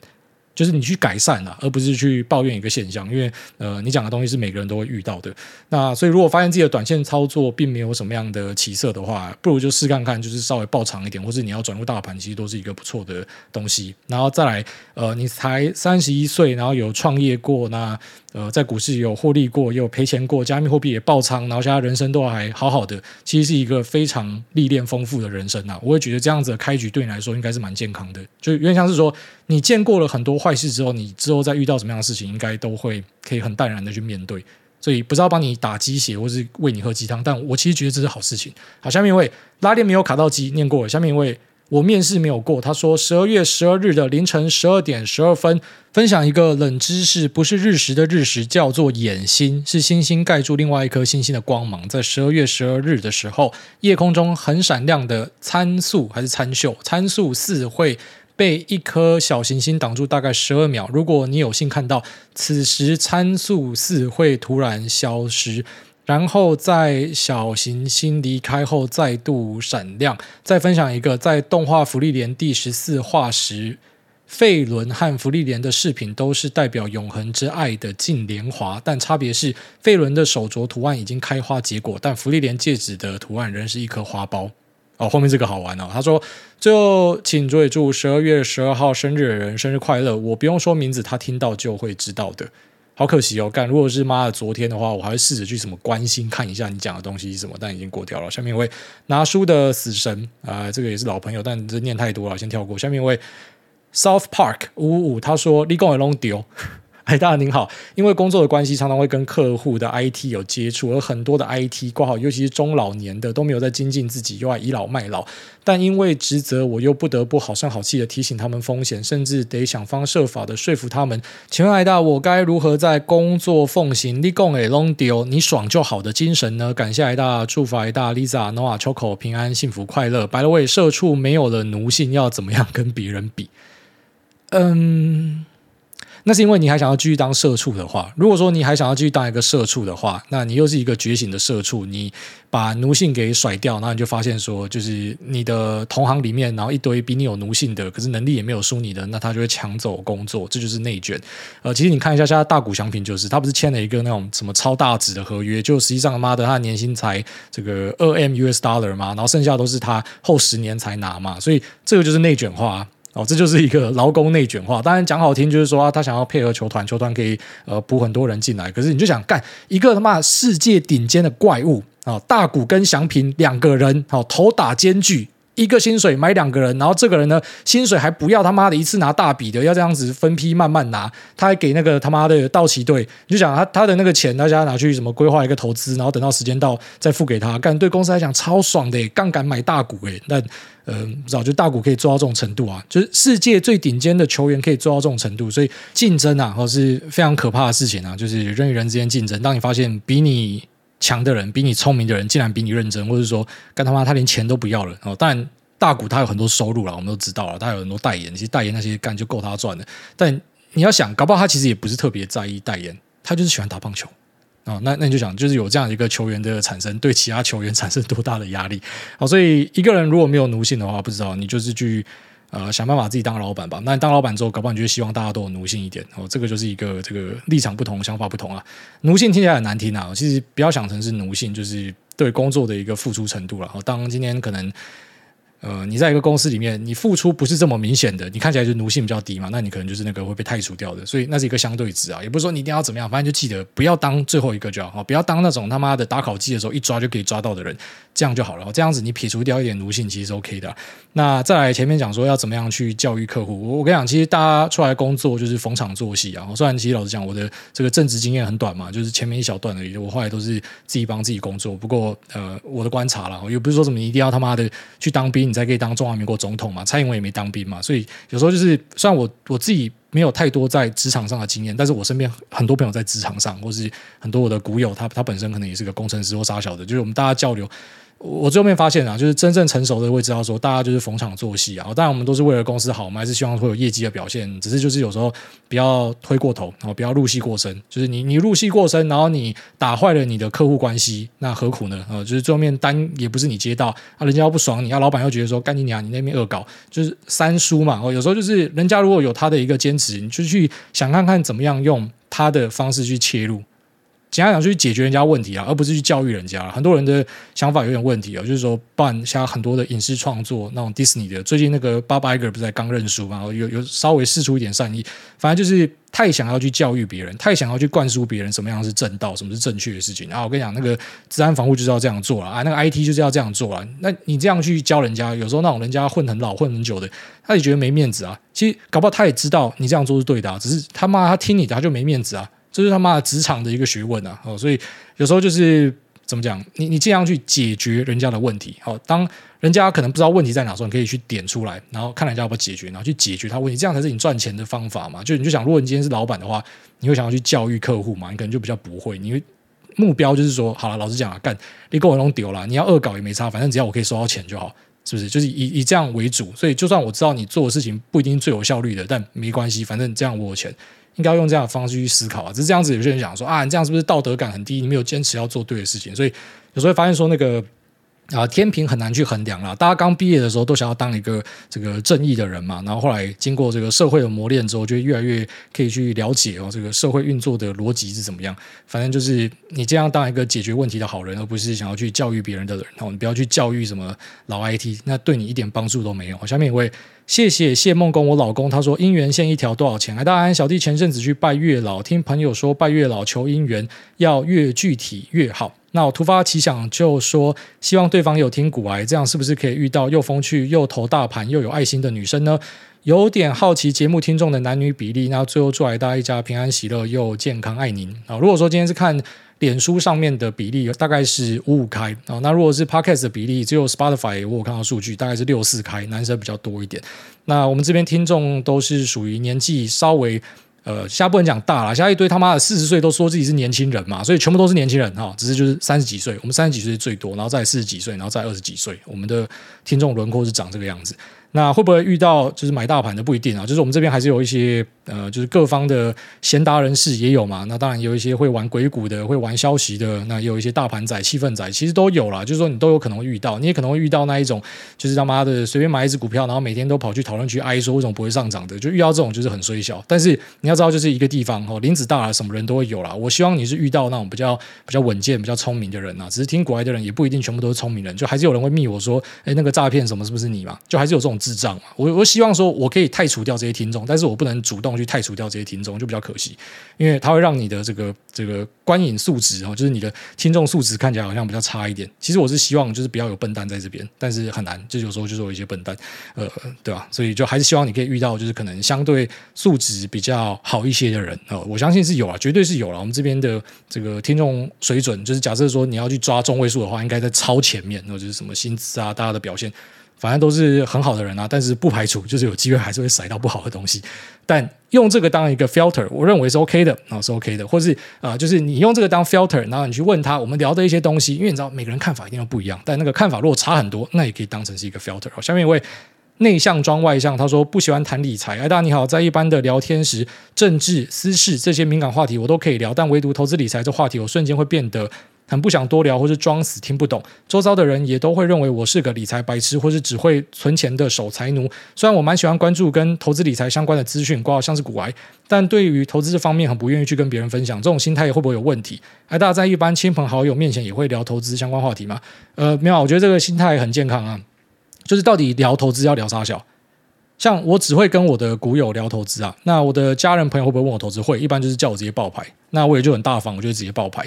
A: 就是你去改善了，而不是去抱怨一个现象，因为呃，你讲的东西是每个人都会遇到的。那所以如果发现自己的短线操作并没有什么样的起色的话，不如就试看看，就是稍微抱长一点，或是你要转入大盘，其实都是一个不错的东西。然后再来，呃，你才三十一岁，然后有创业过，那。呃，在股市有获利过，也有赔钱过，加密货币也爆仓，然后现在人生都还好好的，其实是一个非常历练丰富的人生呐。我会觉得这样子的开局对你来说应该是蛮健康的，就有点像是说你见过了很多坏事之后，你之后再遇到什么样的事情，应该都会可以很淡然的去面对。所以不知道帮你打鸡血，或是喂你喝鸡汤，但我其实觉得这是好事情。好，下面一位拉链没有卡到鸡，念过了。下面一位。我面试没有过，他说十二月十二日的凌晨十二点十二分，分享一个冷知识，不是日食的日食，叫做掩星，是星星盖住另外一颗星星的光芒。在十二月十二日的时候，夜空中很闪亮的参宿还是参宿，参宿四会被一颗小行星挡住，大概十二秒。如果你有幸看到，此时参宿四会突然消失。然后在小行星离开后再度闪亮。再分享一个在动画《福利莲》第十四话时，费伦和芙莉莲的饰品都是代表永恒之爱的金莲华，但差别是费伦的手镯图案已经开花结果，但芙莉莲戒指的图案仍是一颗花苞。哦，后面这个好玩哦。他说：“最后，请佐野祝十二月十二号生日的人生日快乐。我不用说名字，他听到就会知道的。”好可惜哦，干！如果是妈的昨天的话，我还会试着去什么关心看一下你讲的东西什么，但已经过掉了。下面一位拿书的死神啊、这个也是老朋友，但这念太多了，先跳过。下面一位 South Park 五五五，他说你讲的拢对。哎，大家您好，因为工作的关系，常常会跟客户的 IT 有接触，而很多的 IT 挂号，尤其是中老年的，都没有在精进自己，又爱倚老卖老。但因为职责，我又不得不好声好气的提醒他们风险，甚至得想方设法的说服他们。请问艾大，我该如何在工作奉行你讲的拢对，你爽就好的精神呢？感谢艾大，祝福艾大、Lisa、Noa、Choco 平安、幸福、快乐。By the way，社畜没有了奴性，要怎么样跟别人比？嗯。那是因为你还想要继续当社畜的话，如果说你还想要继续当一个社畜的话，那你又是一个觉醒的社畜，你把奴性给甩掉，那你就发现说，就是你的同行里面，然后一堆比你有奴性的，可是能力也没有输你的，那他就会抢走工作，这就是内卷。呃，其实你看一下，现在大股祥平就是他不是签了一个那种什么超大值的合约，就实际上他妈的他的年薪才这个二 M US dollar 嘛，然后剩下都是他后十年才拿嘛，所以这个就是内卷化。哦，这就是一个劳工内卷化。当然讲好听就是说，他想要配合球团，球团可以呃补很多人进来。可是你就想干一个他妈世界顶尖的怪物啊，大谷跟祥平两个人，好头打兼具。一个薪水买两个人，然后这个人呢，薪水还不要他妈的一次拿大笔的，要这样子分批慢慢拿。他还给那个他妈的道奇队，你就想他他的那个钱，大家拿去什么规划一个投资，然后等到时间到再付给他。干对公司来讲超爽的，杠杆买大股诶。但呃，不知道就大股可以做到这种程度啊，就是世界最顶尖的球员可以做到这种程度，所以竞争啊，或是非常可怕的事情啊，就是人与人之间竞争。当你发现比你强的人比你聪明的人竟然比你认真，或者说干他妈他连钱都不要了哦。当然大谷他有很多收入了，我们都知道了，他有很多代言，其实代言那些干就够他赚的。但你要想，搞不好他其实也不是特别在意代言，他就是喜欢打棒球哦。那那你就想，就是有这样一个球员的产生，对其他球员产生多大的压力？好，所以一个人如果没有奴性的话，不知道你就是去。呃，想办法自己当老板吧。那你当老板之后，搞不好你就希望大家都有奴性一点哦。这个就是一个这个立场不同，想法不同啊。奴性听起来很难听啊，其实不要想成是奴性，就是对工作的一个付出程度了。哦，当今天可能。呃，你在一个公司里面，你付出不是这么明显的，你看起来就奴性比较低嘛，那你可能就是那个会被汰除掉的，所以那是一个相对值啊，也不是说你一定要怎么样，反正就记得不要当最后一个就好，不要当那种他妈的打考绩的时候一抓就可以抓到的人，这样就好了。这样子你撇除掉一点奴性，其实是 OK 的。那再来前面讲说要怎么样去教育客户，我跟你讲，其实大家出来工作就是逢场作戏啊。虽然其实老实讲，我的这个正职经验很短嘛，就是前面一小段而已，我后来都是自己帮自己工作。不过呃，我的观察啦，又不是说什么你一定要他妈的去当兵，你才可以当中华民国总统嘛，蔡英文也没当兵嘛，所以有时候就是，虽然我我自己没有太多在职场上的经验，但是我身边很多朋友在职场上，或是很多我的股友，他他本身可能也是个工程师或傻小的，就是我们大家交流，
B: 我最后面发现啊，就是真正成熟的会知道说，大家就是逢场作戏啊。当然，我们都是为了公司好，我们还是希望会有业绩的表现。只是就是有时候不要推过头，然后不要入戏过深。就是你你入戏过深，然后你打坏了你的客户关系，那何苦呢？呃，就是最后面单也不是你接到啊，人家要不爽你，啊，老板又觉得说干你娘，你那边恶搞，就是三输嘛。哦，有时候就是人家如果有他的一个坚持，你就去想看看怎么样用他的方式去切入。简单讲，去解决人家问题啊，而不是去教育人家。很多人的想法有点问题啊，就是说办像很多的影视创作，那种迪士尼的，最近那个 Bob Iger 不是才刚认输嘛，有有稍微试出一点善意，反正就是太想要去教育别人，太想要去灌输别人什么样是正道，什么是正确的事情。然后我跟你讲，那个治安防护就是要这样做了啊，那个 IT 就是要这样做了。那你这样去教人家，有时候那种人家混很老、混很久的，他也觉得没面子啊。其实搞不好他也知道你这样做是对的啊，只是他妈他听你的，他就没面子啊。这是他妈的职场的一个学问啊！哦，所以有时候就是怎么讲，你你尽量去解决人家的问题。好，当人家可能不知道问题在哪时候，你可以去点出来，然后看人家要不要解决，然后去解决他问题，这样才是你赚钱的方法嘛。就你就想，如果你今天是老板的话，你会想要去教育客户嘛？你可能就比较不会，你会目标就是说，好了，老实讲啊，干你给我弄丢了，你要恶搞也没差，反正只要我可以收到钱就好，是不是？就是以以这样为主。所以就算我知道你做的事情不一定最有效率的，但没关系，反正这样我有钱。应该用这样的方式去思考啊，只是这样子，有些人讲说啊，你这样是不是道德感很低？你没有坚持要做对的事情，所以有时候会发现说那个。啊，天平很难去衡量啦。大家刚毕业的时候都想要当一个这个正义的人嘛，然后后来经过这个社会的磨练之后，就越来越可以去了解哦，这个社会运作的逻辑是怎么样。反正就是你这样当一个解决问题的好人，而不是想要去教育别人的人哦。你不要去教育什么老 IT，那对你一点帮助都没有。下面一位，谢谢谢梦工，我老公他说姻缘线一条多少钱？哎，大安小弟前阵子去拜月老，听朋友说拜月老求姻缘要越具体越好。那我突发奇想，就说希望对方有听骨癌，这样是不是可以遇到又风趣又投大盘又有爱心的女生呢？有点好奇节目听众的男女比例。那最后祝大家一家平安喜乐又健康，爱您啊！如果说今天是看脸书上面的比例，大概是五五开啊。那如果是 Podcast 的比例，只有 Spotify 我有看到数据，大概是六四开，男生比较多一点。那我们这边听众都是属于年纪稍微。呃，现在不能讲大了，现在一堆他妈的四十岁都说自己是年轻人嘛，所以全部都是年轻人哈，只是就是三十几岁，我们三十几岁最多，然后再四十几岁，然后再二十几岁，我们的听众轮廓是长这个样子。那会不会遇到就是买大盘的不一定啊，就是我们这边还是有一些呃，就是各方的闲达人士也有嘛。那当然有一些会玩鬼谷的，会玩消息的，那也有一些大盘仔、气氛仔，其实都有啦。就是说你都有可能会遇到，你也可能会遇到那一种，就是他妈的随便买一只股票，然后每天都跑去讨论区哀说为什么不会上涨的，就遇到这种就是很衰小。但是你要知道，就是一个地方哦，林子大了，什么人都会有啦。我希望你是遇到那种比较比较稳健、比较聪明的人啊。只是听国外的人也不一定全部都是聪明人，就还是有人会密我说，哎，那个诈骗什么是不是你嘛？就还是有这种智障嘛。我我。希望说，我可以汰除掉这些听众，但是我不能主动去汰除掉这些听众，就比较可惜，因为它会让你的这个这个观影素质哦，就是你的听众素质看起来好像比较差一点。其实我是希望就是不要有笨蛋在这边，但是很难，就有时候就是有一些笨蛋，呃，对吧？所以就还是希望你可以遇到就是可能相对素质比较好一些的人，我相信是有啊，绝对是有了。我们这边的这个听众水准，就是假设说你要去抓中位数的话，应该在超前面，那就是什么薪资啊，大家的表现。反正都是很好的人啊，但是不排除就是有机会还是会筛到不好的东西。但用这个当一个 filter，我认为是 OK 的啊，是 OK 的。或是啊、呃，就是你用这个当 filter，然后你去问他我们聊的一些东西，因为你知道每个人看法一定都不一样，但那个看法如果差很多，那也可以当成是一个 filter。好，下面一位内向装外向，他说不喜欢谈理财。哎，大家你好，在一般的聊天时，政治、私事这些敏感话题我都可以聊，但唯独投资理财这话题，我瞬间会变得。很不想多聊，或是装死听不懂。周遭的人也都会认为我是个理财白痴，或是只会存钱的守财奴。虽然我蛮喜欢关注跟投资理财相关的资讯，挂像是股癌，但对于投资这方面很不愿意去跟别人分享。这种心态会不会有问题？哎，大家在一般亲朋好友面前也会聊投资相关话题吗？呃，没有，我觉得这个心态很健康啊。就是到底聊投资要聊啥小？像我只会跟我的股友聊投资啊，那我的家人朋友会不会问我投资？会，一般就是叫我直接报牌。那我也就很大方，我就直接报牌。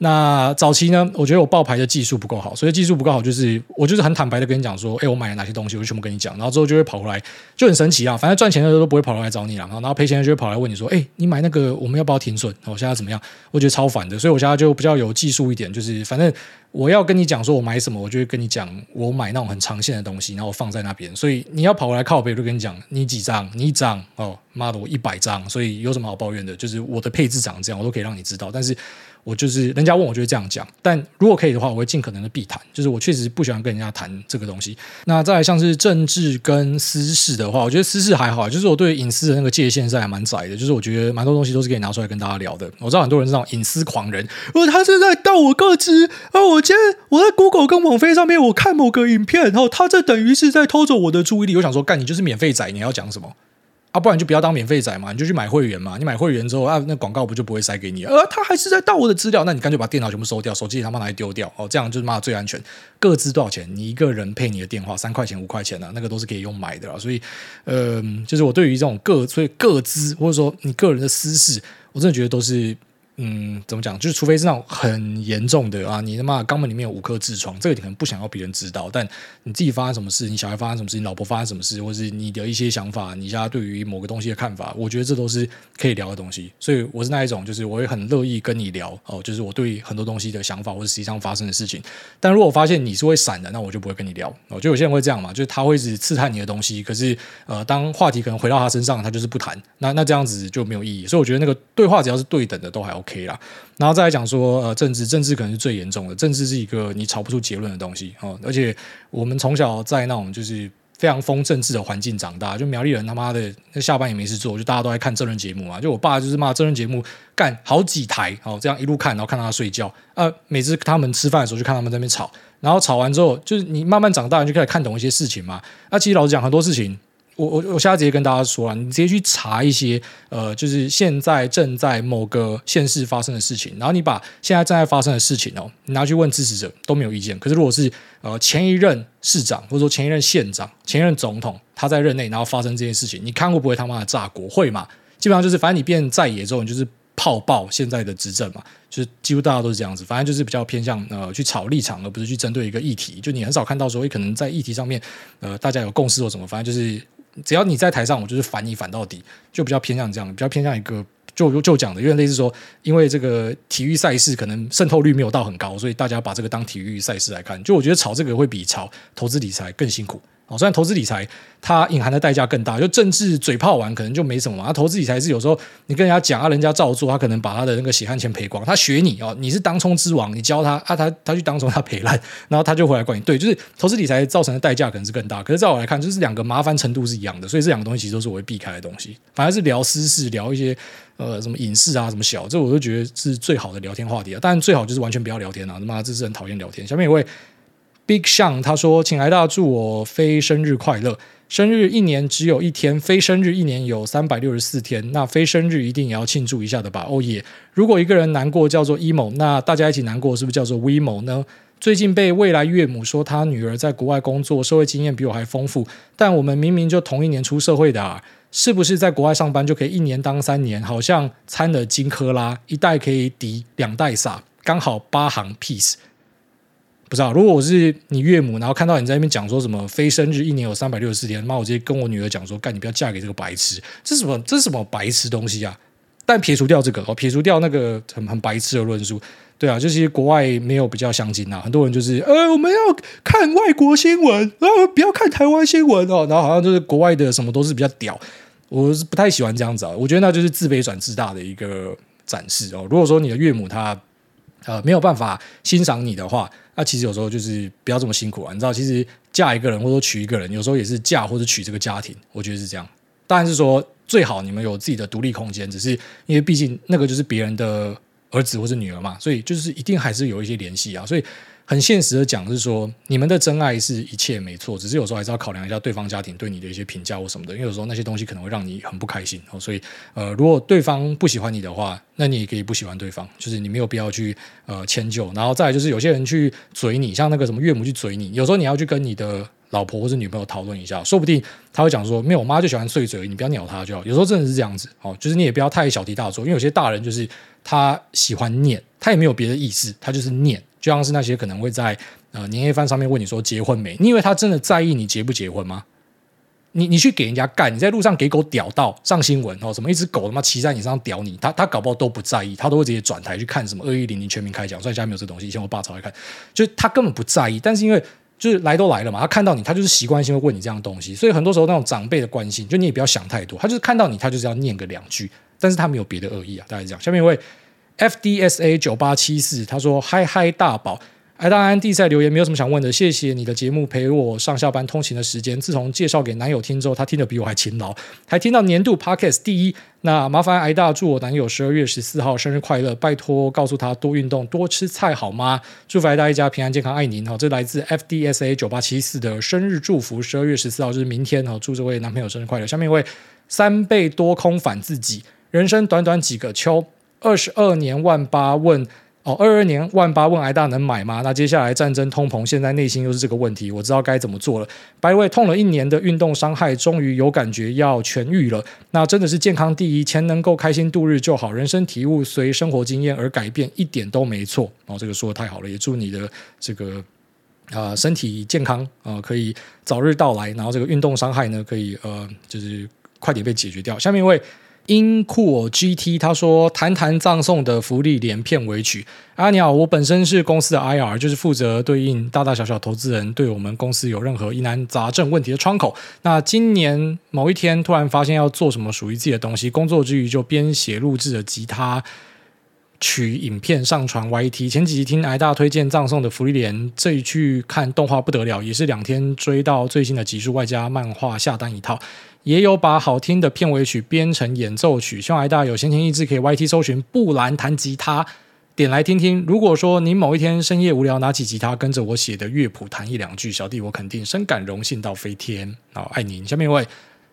B: 那早期呢，我觉得我报牌的技术不够好，所以技术不够好，就是我就是很坦白的跟你讲说，哎，我买了哪些东西，我就全部跟你讲，然后之后就会跑过来，就很神奇啊。反正赚钱的时候都不会跑来找你了，然后赔钱就会跑来问你说，哎，你买那个我们要不要停损？我现在怎么样？我觉得超烦的，所以我现在就比较有技术一点，就是反正我要跟你讲说我买什么，我就会跟你讲我买那种很长线的东西，然后我放在那边。所以你要跑过来靠北，我就跟你讲，你几张？你一张哦。妈的，我一百张，所以有什么好抱怨的？就是我的配置长这样，我都可以让你知道。但是我就是人家问我就会这样讲。但如果可以的话，我会尽可能的避谈。就是我确实不喜欢跟人家谈这个东西。那再来像是政治跟私事的话，我觉得私事还好，就是我对隐私的那个界限是还蛮窄的。就是我觉得蛮多东西都是可以拿出来跟大家聊的。我知道很多人是那种隐私狂人，呃，他是在盗我个资啊！我今天我在 Google 跟网飞上面我看某个影片，然后他这等于是在偷走我的注意力。我想说，干你就是免费仔，你要讲什么？啊，不然就不要当免费仔嘛，你就去买会员嘛。你买会员之后啊，那广告不就不会塞给你？呃，他还是在盗我的资料，那你干脆把电脑全部收掉，手机他妈拿来丢掉哦，这样就是妈最安全。各资多少钱？你一个人配你的电话三块钱五块钱啊，那个都是可以用买的啦。所以，嗯，就是我对于这种各所以各资或者说你个人的私事，我真的觉得都是。嗯，怎么讲？就是除非是那种很严重的啊，你他妈肛门里面有五颗痔疮，这个你可能不想要别人知道。但你自己发生什么事，你小孩发生什么事，你老婆发生什么事，或是你的一些想法，你家对于某个东西的看法，我觉得这都是可以聊的东西。所以我是那一种，就是我会很乐意跟你聊哦，就是我对很多东西的想法，或者实际上发生的事情。但如果发现你是会闪的，那我就不会跟你聊。我觉得有些人会这样嘛，就是他会一直刺探你的东西，可是呃，当话题可能回到他身上，他就是不谈。那那这样子就没有意义。所以我觉得那个对话只要是对等的，都还 OK 可以啦。然后再来讲说，呃，政治，政治可能是最严重的。政治是一个你吵不出结论的东西哦。而且我们从小在那种就是非常疯政治的环境长大，就苗栗人他妈的，那下班也没事做，就大家都在看政论节目啊。就我爸就是骂政论节目干好几台哦，这样一路看，然后看到他睡觉。呃，每次他们吃饭的时候，就看他们在那边吵。然后吵完之后，就是你慢慢长大，你就开始看懂一些事情嘛。那其实老实讲，很多事情。我我我现在直接跟大家说了，你直接去查一些呃，就是现在正在某个县市发生的事情，然后你把现在正在发生的事情哦，你拿去问支持者都没有意见。可是如果是呃前一任市长或者说前一任县长、前一任总统他在任内，然后发生这件事情，你看过不会他妈的炸国？会嘛？基本上就是反正你变在野之后，你就是炮爆现在的执政嘛，就是几乎大家都是这样子。反正就是比较偏向呃去炒立场，而不是去针对一个议题。就你很少看到说，可能在议题上面呃大家有共识或什么，反正就是。只要你在台上，我就是反你反到底，就比较偏向这样，比较偏向一个就就讲的，因为类似说，因为这个体育赛事可能渗透率没有到很高，所以大家把这个当体育赛事来看。就我觉得炒这个会比炒投资理财更辛苦。哦，虽然投资理财它隐含的代价更大，就政治嘴炮完可能就没什么嘛。投资理财是有时候你跟人家讲啊，人家照做，他可能把他的那个血汗钱赔光。他学你哦，你是当冲之王，你教他啊，他他去当冲他赔烂，然后他就回来怪你。对，就是投资理财造成的代价可能是更大。可是在我来看，就是两个麻烦程度是一样的，所以这两个东西其实都是我会避开的东西。反而是聊私事，聊一些呃什么隐私啊，什么小，这我都觉得是最好的聊天话题啊。当然最好就是完全不要聊天啊，他妈这是很讨厌聊天。下面一位。Big Sean 他说：“请来大祝我飞生日快乐！生日一年只有一天，飞生日一年有三百六十四天，那飞生日一定也要庆祝一下的吧？哦耶！如果一个人难过叫做 emo，那大家一起难过是不是叫做 WeMo 呢？最近被未来岳母说他女儿在国外工作，社会经验比我还丰富，但我们明明就同一年出社会的啊，是不是在国外上班就可以一年当三年？好像参了金科拉，一代可以抵两代撒，刚好八行 peace。”不知道，如果我是你岳母，然后看到你在那边讲说什么非生日一年有三百六十四天，妈，我直接跟我女儿讲说，干你不要嫁给这个白痴，这什么？这什么白痴东西啊？但撇除掉这个，哦，撇除掉那个很很白痴的论述，对啊，就是国外没有比较相近啊，很多人就是呃，我们要看外国新闻，然后不要看台湾新闻哦，然后好像就是国外的什么都是比较屌，我是不太喜欢这样子啊，我觉得那就是自卑转自大的一个展示哦。如果说你的岳母她呃没有办法欣赏你的话，那、其实有时候就是不要这么辛苦啊！你知道，其实嫁一个人或者娶一个人，有时候也是嫁或者娶这个家庭，我觉得是这样。当然是说最好你们有自己的独立空间，只是因为毕竟那个就是别人的儿子或者女儿嘛，所以就是一定还是有一些联系啊，所以。很现实的讲，是说你们的真爱是一切没错，只是有时候还是要考量一下对方家庭对你的一些评价或什么的，因为有时候那些东西可能会让你很不开心。哦所以，呃，如果对方不喜欢你的话，那你也可以不喜欢对方，就是你没有必要去呃迁就。然后再来就是有些人去嘴你，像那个什么岳母去嘴你，有时候你要去跟你的老婆或者女朋友讨论一下，说不定他会讲说，没有，我妈就喜欢碎嘴，你不要鸟她就好。有时候真的是这样子哦，就是你也不要太小题大做，因为有些大人就是他喜欢念，他也没有别的意思，他就是念。就像是那些可能会在呃年夜饭上面问你说结婚没？你以为他真的在意你结不结婚吗？你你去给人家干，你在路上给狗屌到上新闻哦，什么一只狗他妈骑在你身上屌你，他他搞不好都不在意，他都会直接转台去看什么二一零零全民开讲，所以家没有这东西。以前我爸超爱看，就是他根本不在意，但是因为就是来都来了嘛，他看到你，他就是习惯性会问你这样的东西。所以很多时候那种长辈的关心，就你也不要想太多，他就是看到你，他就是要念个两句，但是他没有别的恶意啊。大概这样。下面一位 FDSA 九八七四，他说：“嗨嗨大宝。”艾大安地赛留言没有什么想问的，谢谢你的节目陪我上下班通勤的时间。自从介绍给男友听之后，他听得比我还勤劳，还听到年度 Podcast 第一。那麻烦艾大祝我男友十二月十四号生日快乐，拜托告诉他多运动多吃菜好吗？祝福艾大一家平安健康，爱您。哈，这来自 FDSA 九八七四的生日祝福，十二月十四号就是明天。哈，祝这位男朋友生日快乐。下面一位三倍多空反自己，人生短短几个秋，二十二年万八问。哦，二二年万八问挨大能买吗？那接下来战争通膨，现在内心又是这个问题，我知道该怎么做了。白位痛了一年的运动伤害，终于有感觉要痊愈了。那真的是健康第一，钱能够开心度日就好。人生体悟随生活经验而改变，一点都没错。哦，这个说的太好了，也祝你的这个啊、身体健康啊、可以早日到来。然后这个运动伤害呢，可以呃就是快点被解决掉。下面一位。英酷 GT 他说：“谈谈葬送的福利连片尾曲。啊，你好，我本身是公司的 IR，就是负责对应大大小小投资人对我们公司有任何疑难杂症问题的窗口。那今年某一天突然发现要做什么属于自己的东西，工作之余就编写录制了吉他曲影片上传 YT。前几集听挨大推荐葬送的福利连，这一去看动画不得了，也是两天追到最新的集数，外加漫画下单一套。”也有把好听的片尾曲编成演奏曲，希望大家有闲情逸致可以 YT 搜寻布兰弹吉他，点来听听。如果说您某一天深夜无聊，拿起吉他跟着我写的乐谱弹一两句，小弟我肯定深感荣幸到飞天。好，爱您。下面一位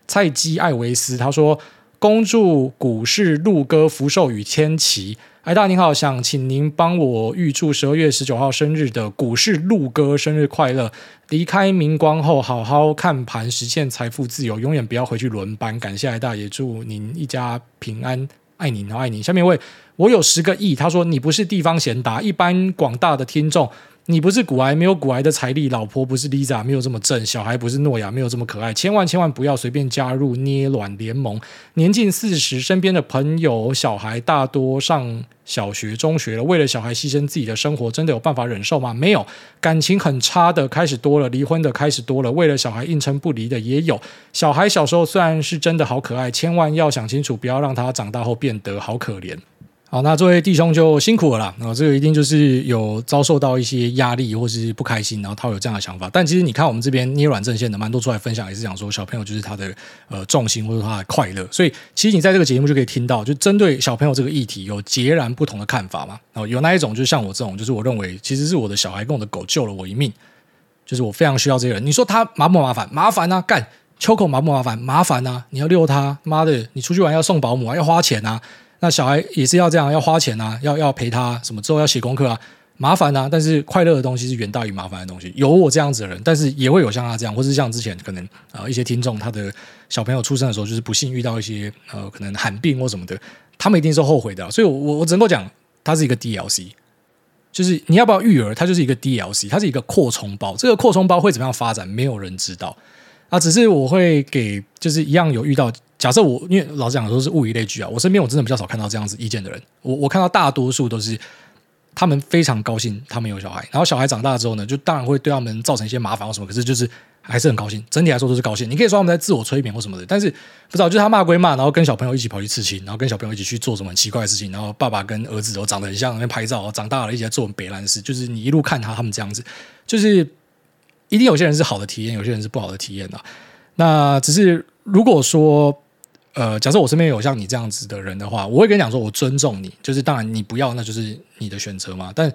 B: 菜鸡艾维斯，他说：“恭祝股市陆哥福寿与千奇。”艾大您好，想请您帮我预祝十二月十九号生日的股市陆哥生日快乐！离开明光后，好好看盘，实现财富自由，永远不要回去轮班。感谢艾大，也祝您一家平安，爱您，爱您。下面一位，我有十个亿。他说你不是地方贤达，一般广大的听众。你不是股癌，没有股癌的财力；老婆不是 Lisa，没有这么正；小孩不是诺亚，没有这么可爱。千万千万不要随便加入捏卵联盟。年近四十，身边的朋友小孩大多上小学、中学了，为了小孩牺牲自己的生活，真的有办法忍受吗？没有。感情很差的开始多了，离婚的开始多了，为了小孩硬撑不离的也有。小孩小时候虽然是真的好可爱，千万要想清楚，不要让他长大后变得好可怜。好，那这位弟兄就辛苦了啦。然后这个一定就是有遭受到一些压力或是不开心，然后他有这样的想法。但其实你看，我们这边捏软阵线的蛮多出来分享，也是讲说小朋友就是他的呃重心或者他的快乐。所以其实你在这个节目就可以听到，就针对小朋友这个议题有截然不同的看法嘛。然后有那一种就是像我这种，就是我认为其实是我的小孩跟我的狗救了我一命，就是我非常需要这个人。你说他麻不麻烦？麻烦啊！干秋口麻不麻烦？麻烦啊！你要遛他，妈的，你出去玩要送保姆啊，要花钱啊。那小孩也是要这样，要花钱啊，要要陪他什么之后要写功课啊，麻烦啊。但是快乐的东西是远大于麻烦的东西。有我这样子的人，但是也会有像他这样，或是像之前可能啊、一些听众，他的小朋友出生的时候就是不幸遇到一些呃可能罕病或什么的，他们一定是后悔的。所以我，我我只能够讲，它是一个 DLC，就是你要不要育儿，它就是一个 DLC，它是一个扩充包。这个扩充包会怎么样发展，没有人知道啊。只是我会给，就是一样有遇到。假设我，因为老实讲说是物以类聚啊，我身边我真的比较少看到这样子意见的人。我我看到大多数都是他们非常高兴他们有小孩，然后小孩长大之后呢，就当然会对他们造成一些麻烦或什么，可是就是还是很高兴。整体来说都是高兴。你可以说他们在自我催眠或什么的，但是不知道就是他骂归骂，然后跟小朋友一起跑去刺青，然后跟小朋友一起去做什么奇怪的事情，然后爸爸跟儿子都长得很像，那边拍照，长大了一起在做很北兰事，就是你一路看他他们这样子，就是一定有些人是好的体验，有些人是不好的体验的。那只是如果说。呃，假设我身边有像你这样子的人的话，我会跟你讲说，我尊重你，就是当然你不要，那就是你的选择嘛。但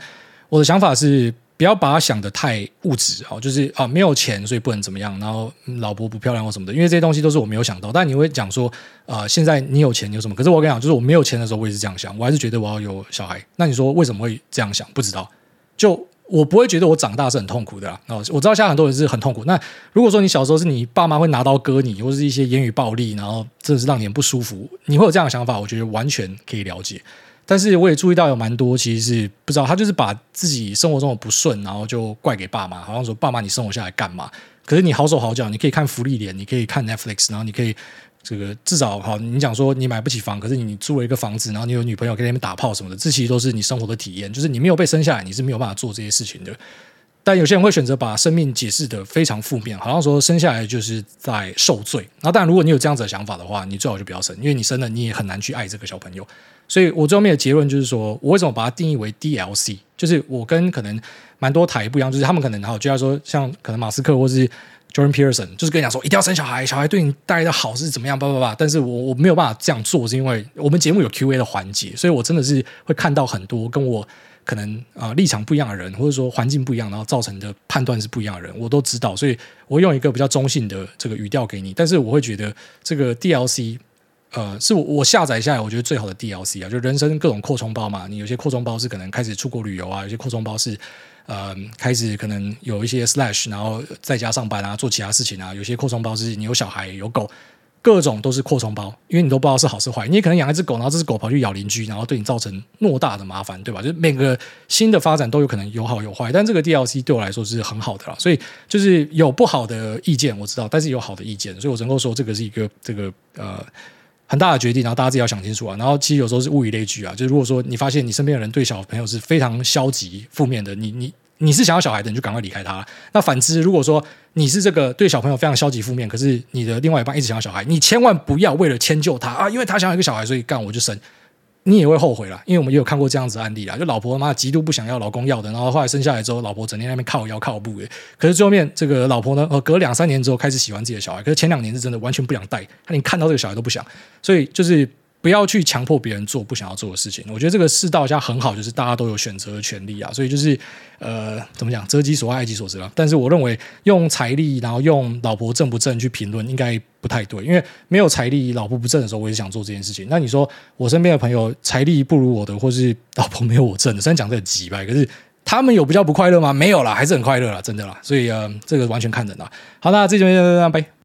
B: 我的想法是，不要把它想得太物质哦，就是啊，没有钱所以不能怎么样，然后老婆不漂亮或什么的，因为这些东西都是我没有想到。但你会讲说，啊、呃，现在你有钱有什么？可是我跟你讲，就是我没有钱的时候，我也是这样想，我还是觉得我要有小孩。那你说为什么会这样想？不知道，就。我不会觉得我长大是很痛苦的啊！哦，我知道现在很多人是很痛苦。那如果说你小时候是你爸妈会拿刀割你，或是一些言语暴力，然后真的是让你很不舒服，你会有这样的想法，我觉得完全可以了解。但是我也注意到有蛮多其实是不知道，他就是把自己生活中的不顺，然后就怪给爸妈，好像说爸妈你生活下来干嘛？可是你好手好脚，你可以看福利点，你可以看 Netflix，然后你可以。这个至少好，你讲说你买不起房，可是你租了一个房子，然后你有女朋友跟那边打炮什么的，这其实都是你生活的体验。就是你没有被生下来，你是没有办法做这些事情的。但有些人会选择把生命解释得非常负面，好像说生下来就是在受罪。然后当然，如果你有这样子的想法的话，你最好就不要生，因为你生了你也很难去爱这个小朋友。所以我最后面的结论就是说，我为什么把它定义为 DLC？就是我跟可能蛮多台不一样，就是他们可能好，就像说像可能马斯克或是 Jordan Peterson，就是跟你讲说一定要生小孩，小孩对你带来的好是怎么样，叭叭叭。但是我我没有办法这样做，是因为我们节目有 Q&A 的环节，所以我真的是会看到很多跟我可能啊、立场不一样的人，或者说环境不一样，然后造成的判断是不一样的人，我都知道，所以我用一个比较中性的这个语调给你。但是我会觉得这个 DLC。呃，是我我下载下来，我觉得最好的 DLC 啊，就人生各种扩充包嘛。你有些扩充包是可能开始出国旅游啊，有些扩充包是呃开始可能有一些 slash，然后在家上班啊，做其他事情啊。有些扩充包是你有小孩有狗，各种都是扩充包，因为你都不知道是好是坏。你也可能养一只狗，然后这只狗跑去咬邻居，然后对你造成偌大的麻烦，对吧？就是每个新的发展都有可能有好有坏，但这个 DLC 对我来说是很好的啦。所以就是有不好的意见我知道，但是有好的意见，所以我能够说这个是一个这个呃。很大的决定，然后大家自己要想清楚啊。然后其实有时候是物以类聚啊，就是如果说你发现你身边的人对小朋友是非常消极、负面的，你你你是想要小孩的，你就赶快离开他。那反之，如果说你是这个对小朋友非常消极、负面，可是你的另外一半一直想要小孩，你千万不要为了迁就他啊，因为他想要一个小孩，所以干我就生。你也会后悔啦，因为我们也有看过这样子案例啦，就老婆妈极度不想要老公要的，然后后来生下来之后，老婆整天在那边靠腰靠步的，可是最后面这个老婆呢，呃，隔两三年之后开始喜欢自己的小孩，可是前两年是真的完全不想带，他连看到这个小孩都不想，所以就是。不要去强迫别人做不想要做的事情。我觉得这个世道下很好，就是大家都有选择的权利啊。所以就是呃，怎么讲，择己所爱，爱己所择啊。但是我认为用财力，然后用老婆正不正去评论，应该不太对。因为没有财力，老婆不正的时候，我也想做这件事情。那你说我身边的朋友财力不如我的，或是老婆没有我正的，虽然讲这很直白，可是他们有比较不快乐吗？没有啦，还是很快乐啦，真的啦。所以呃，这个完全看人啦。好，那这就先这样，拜。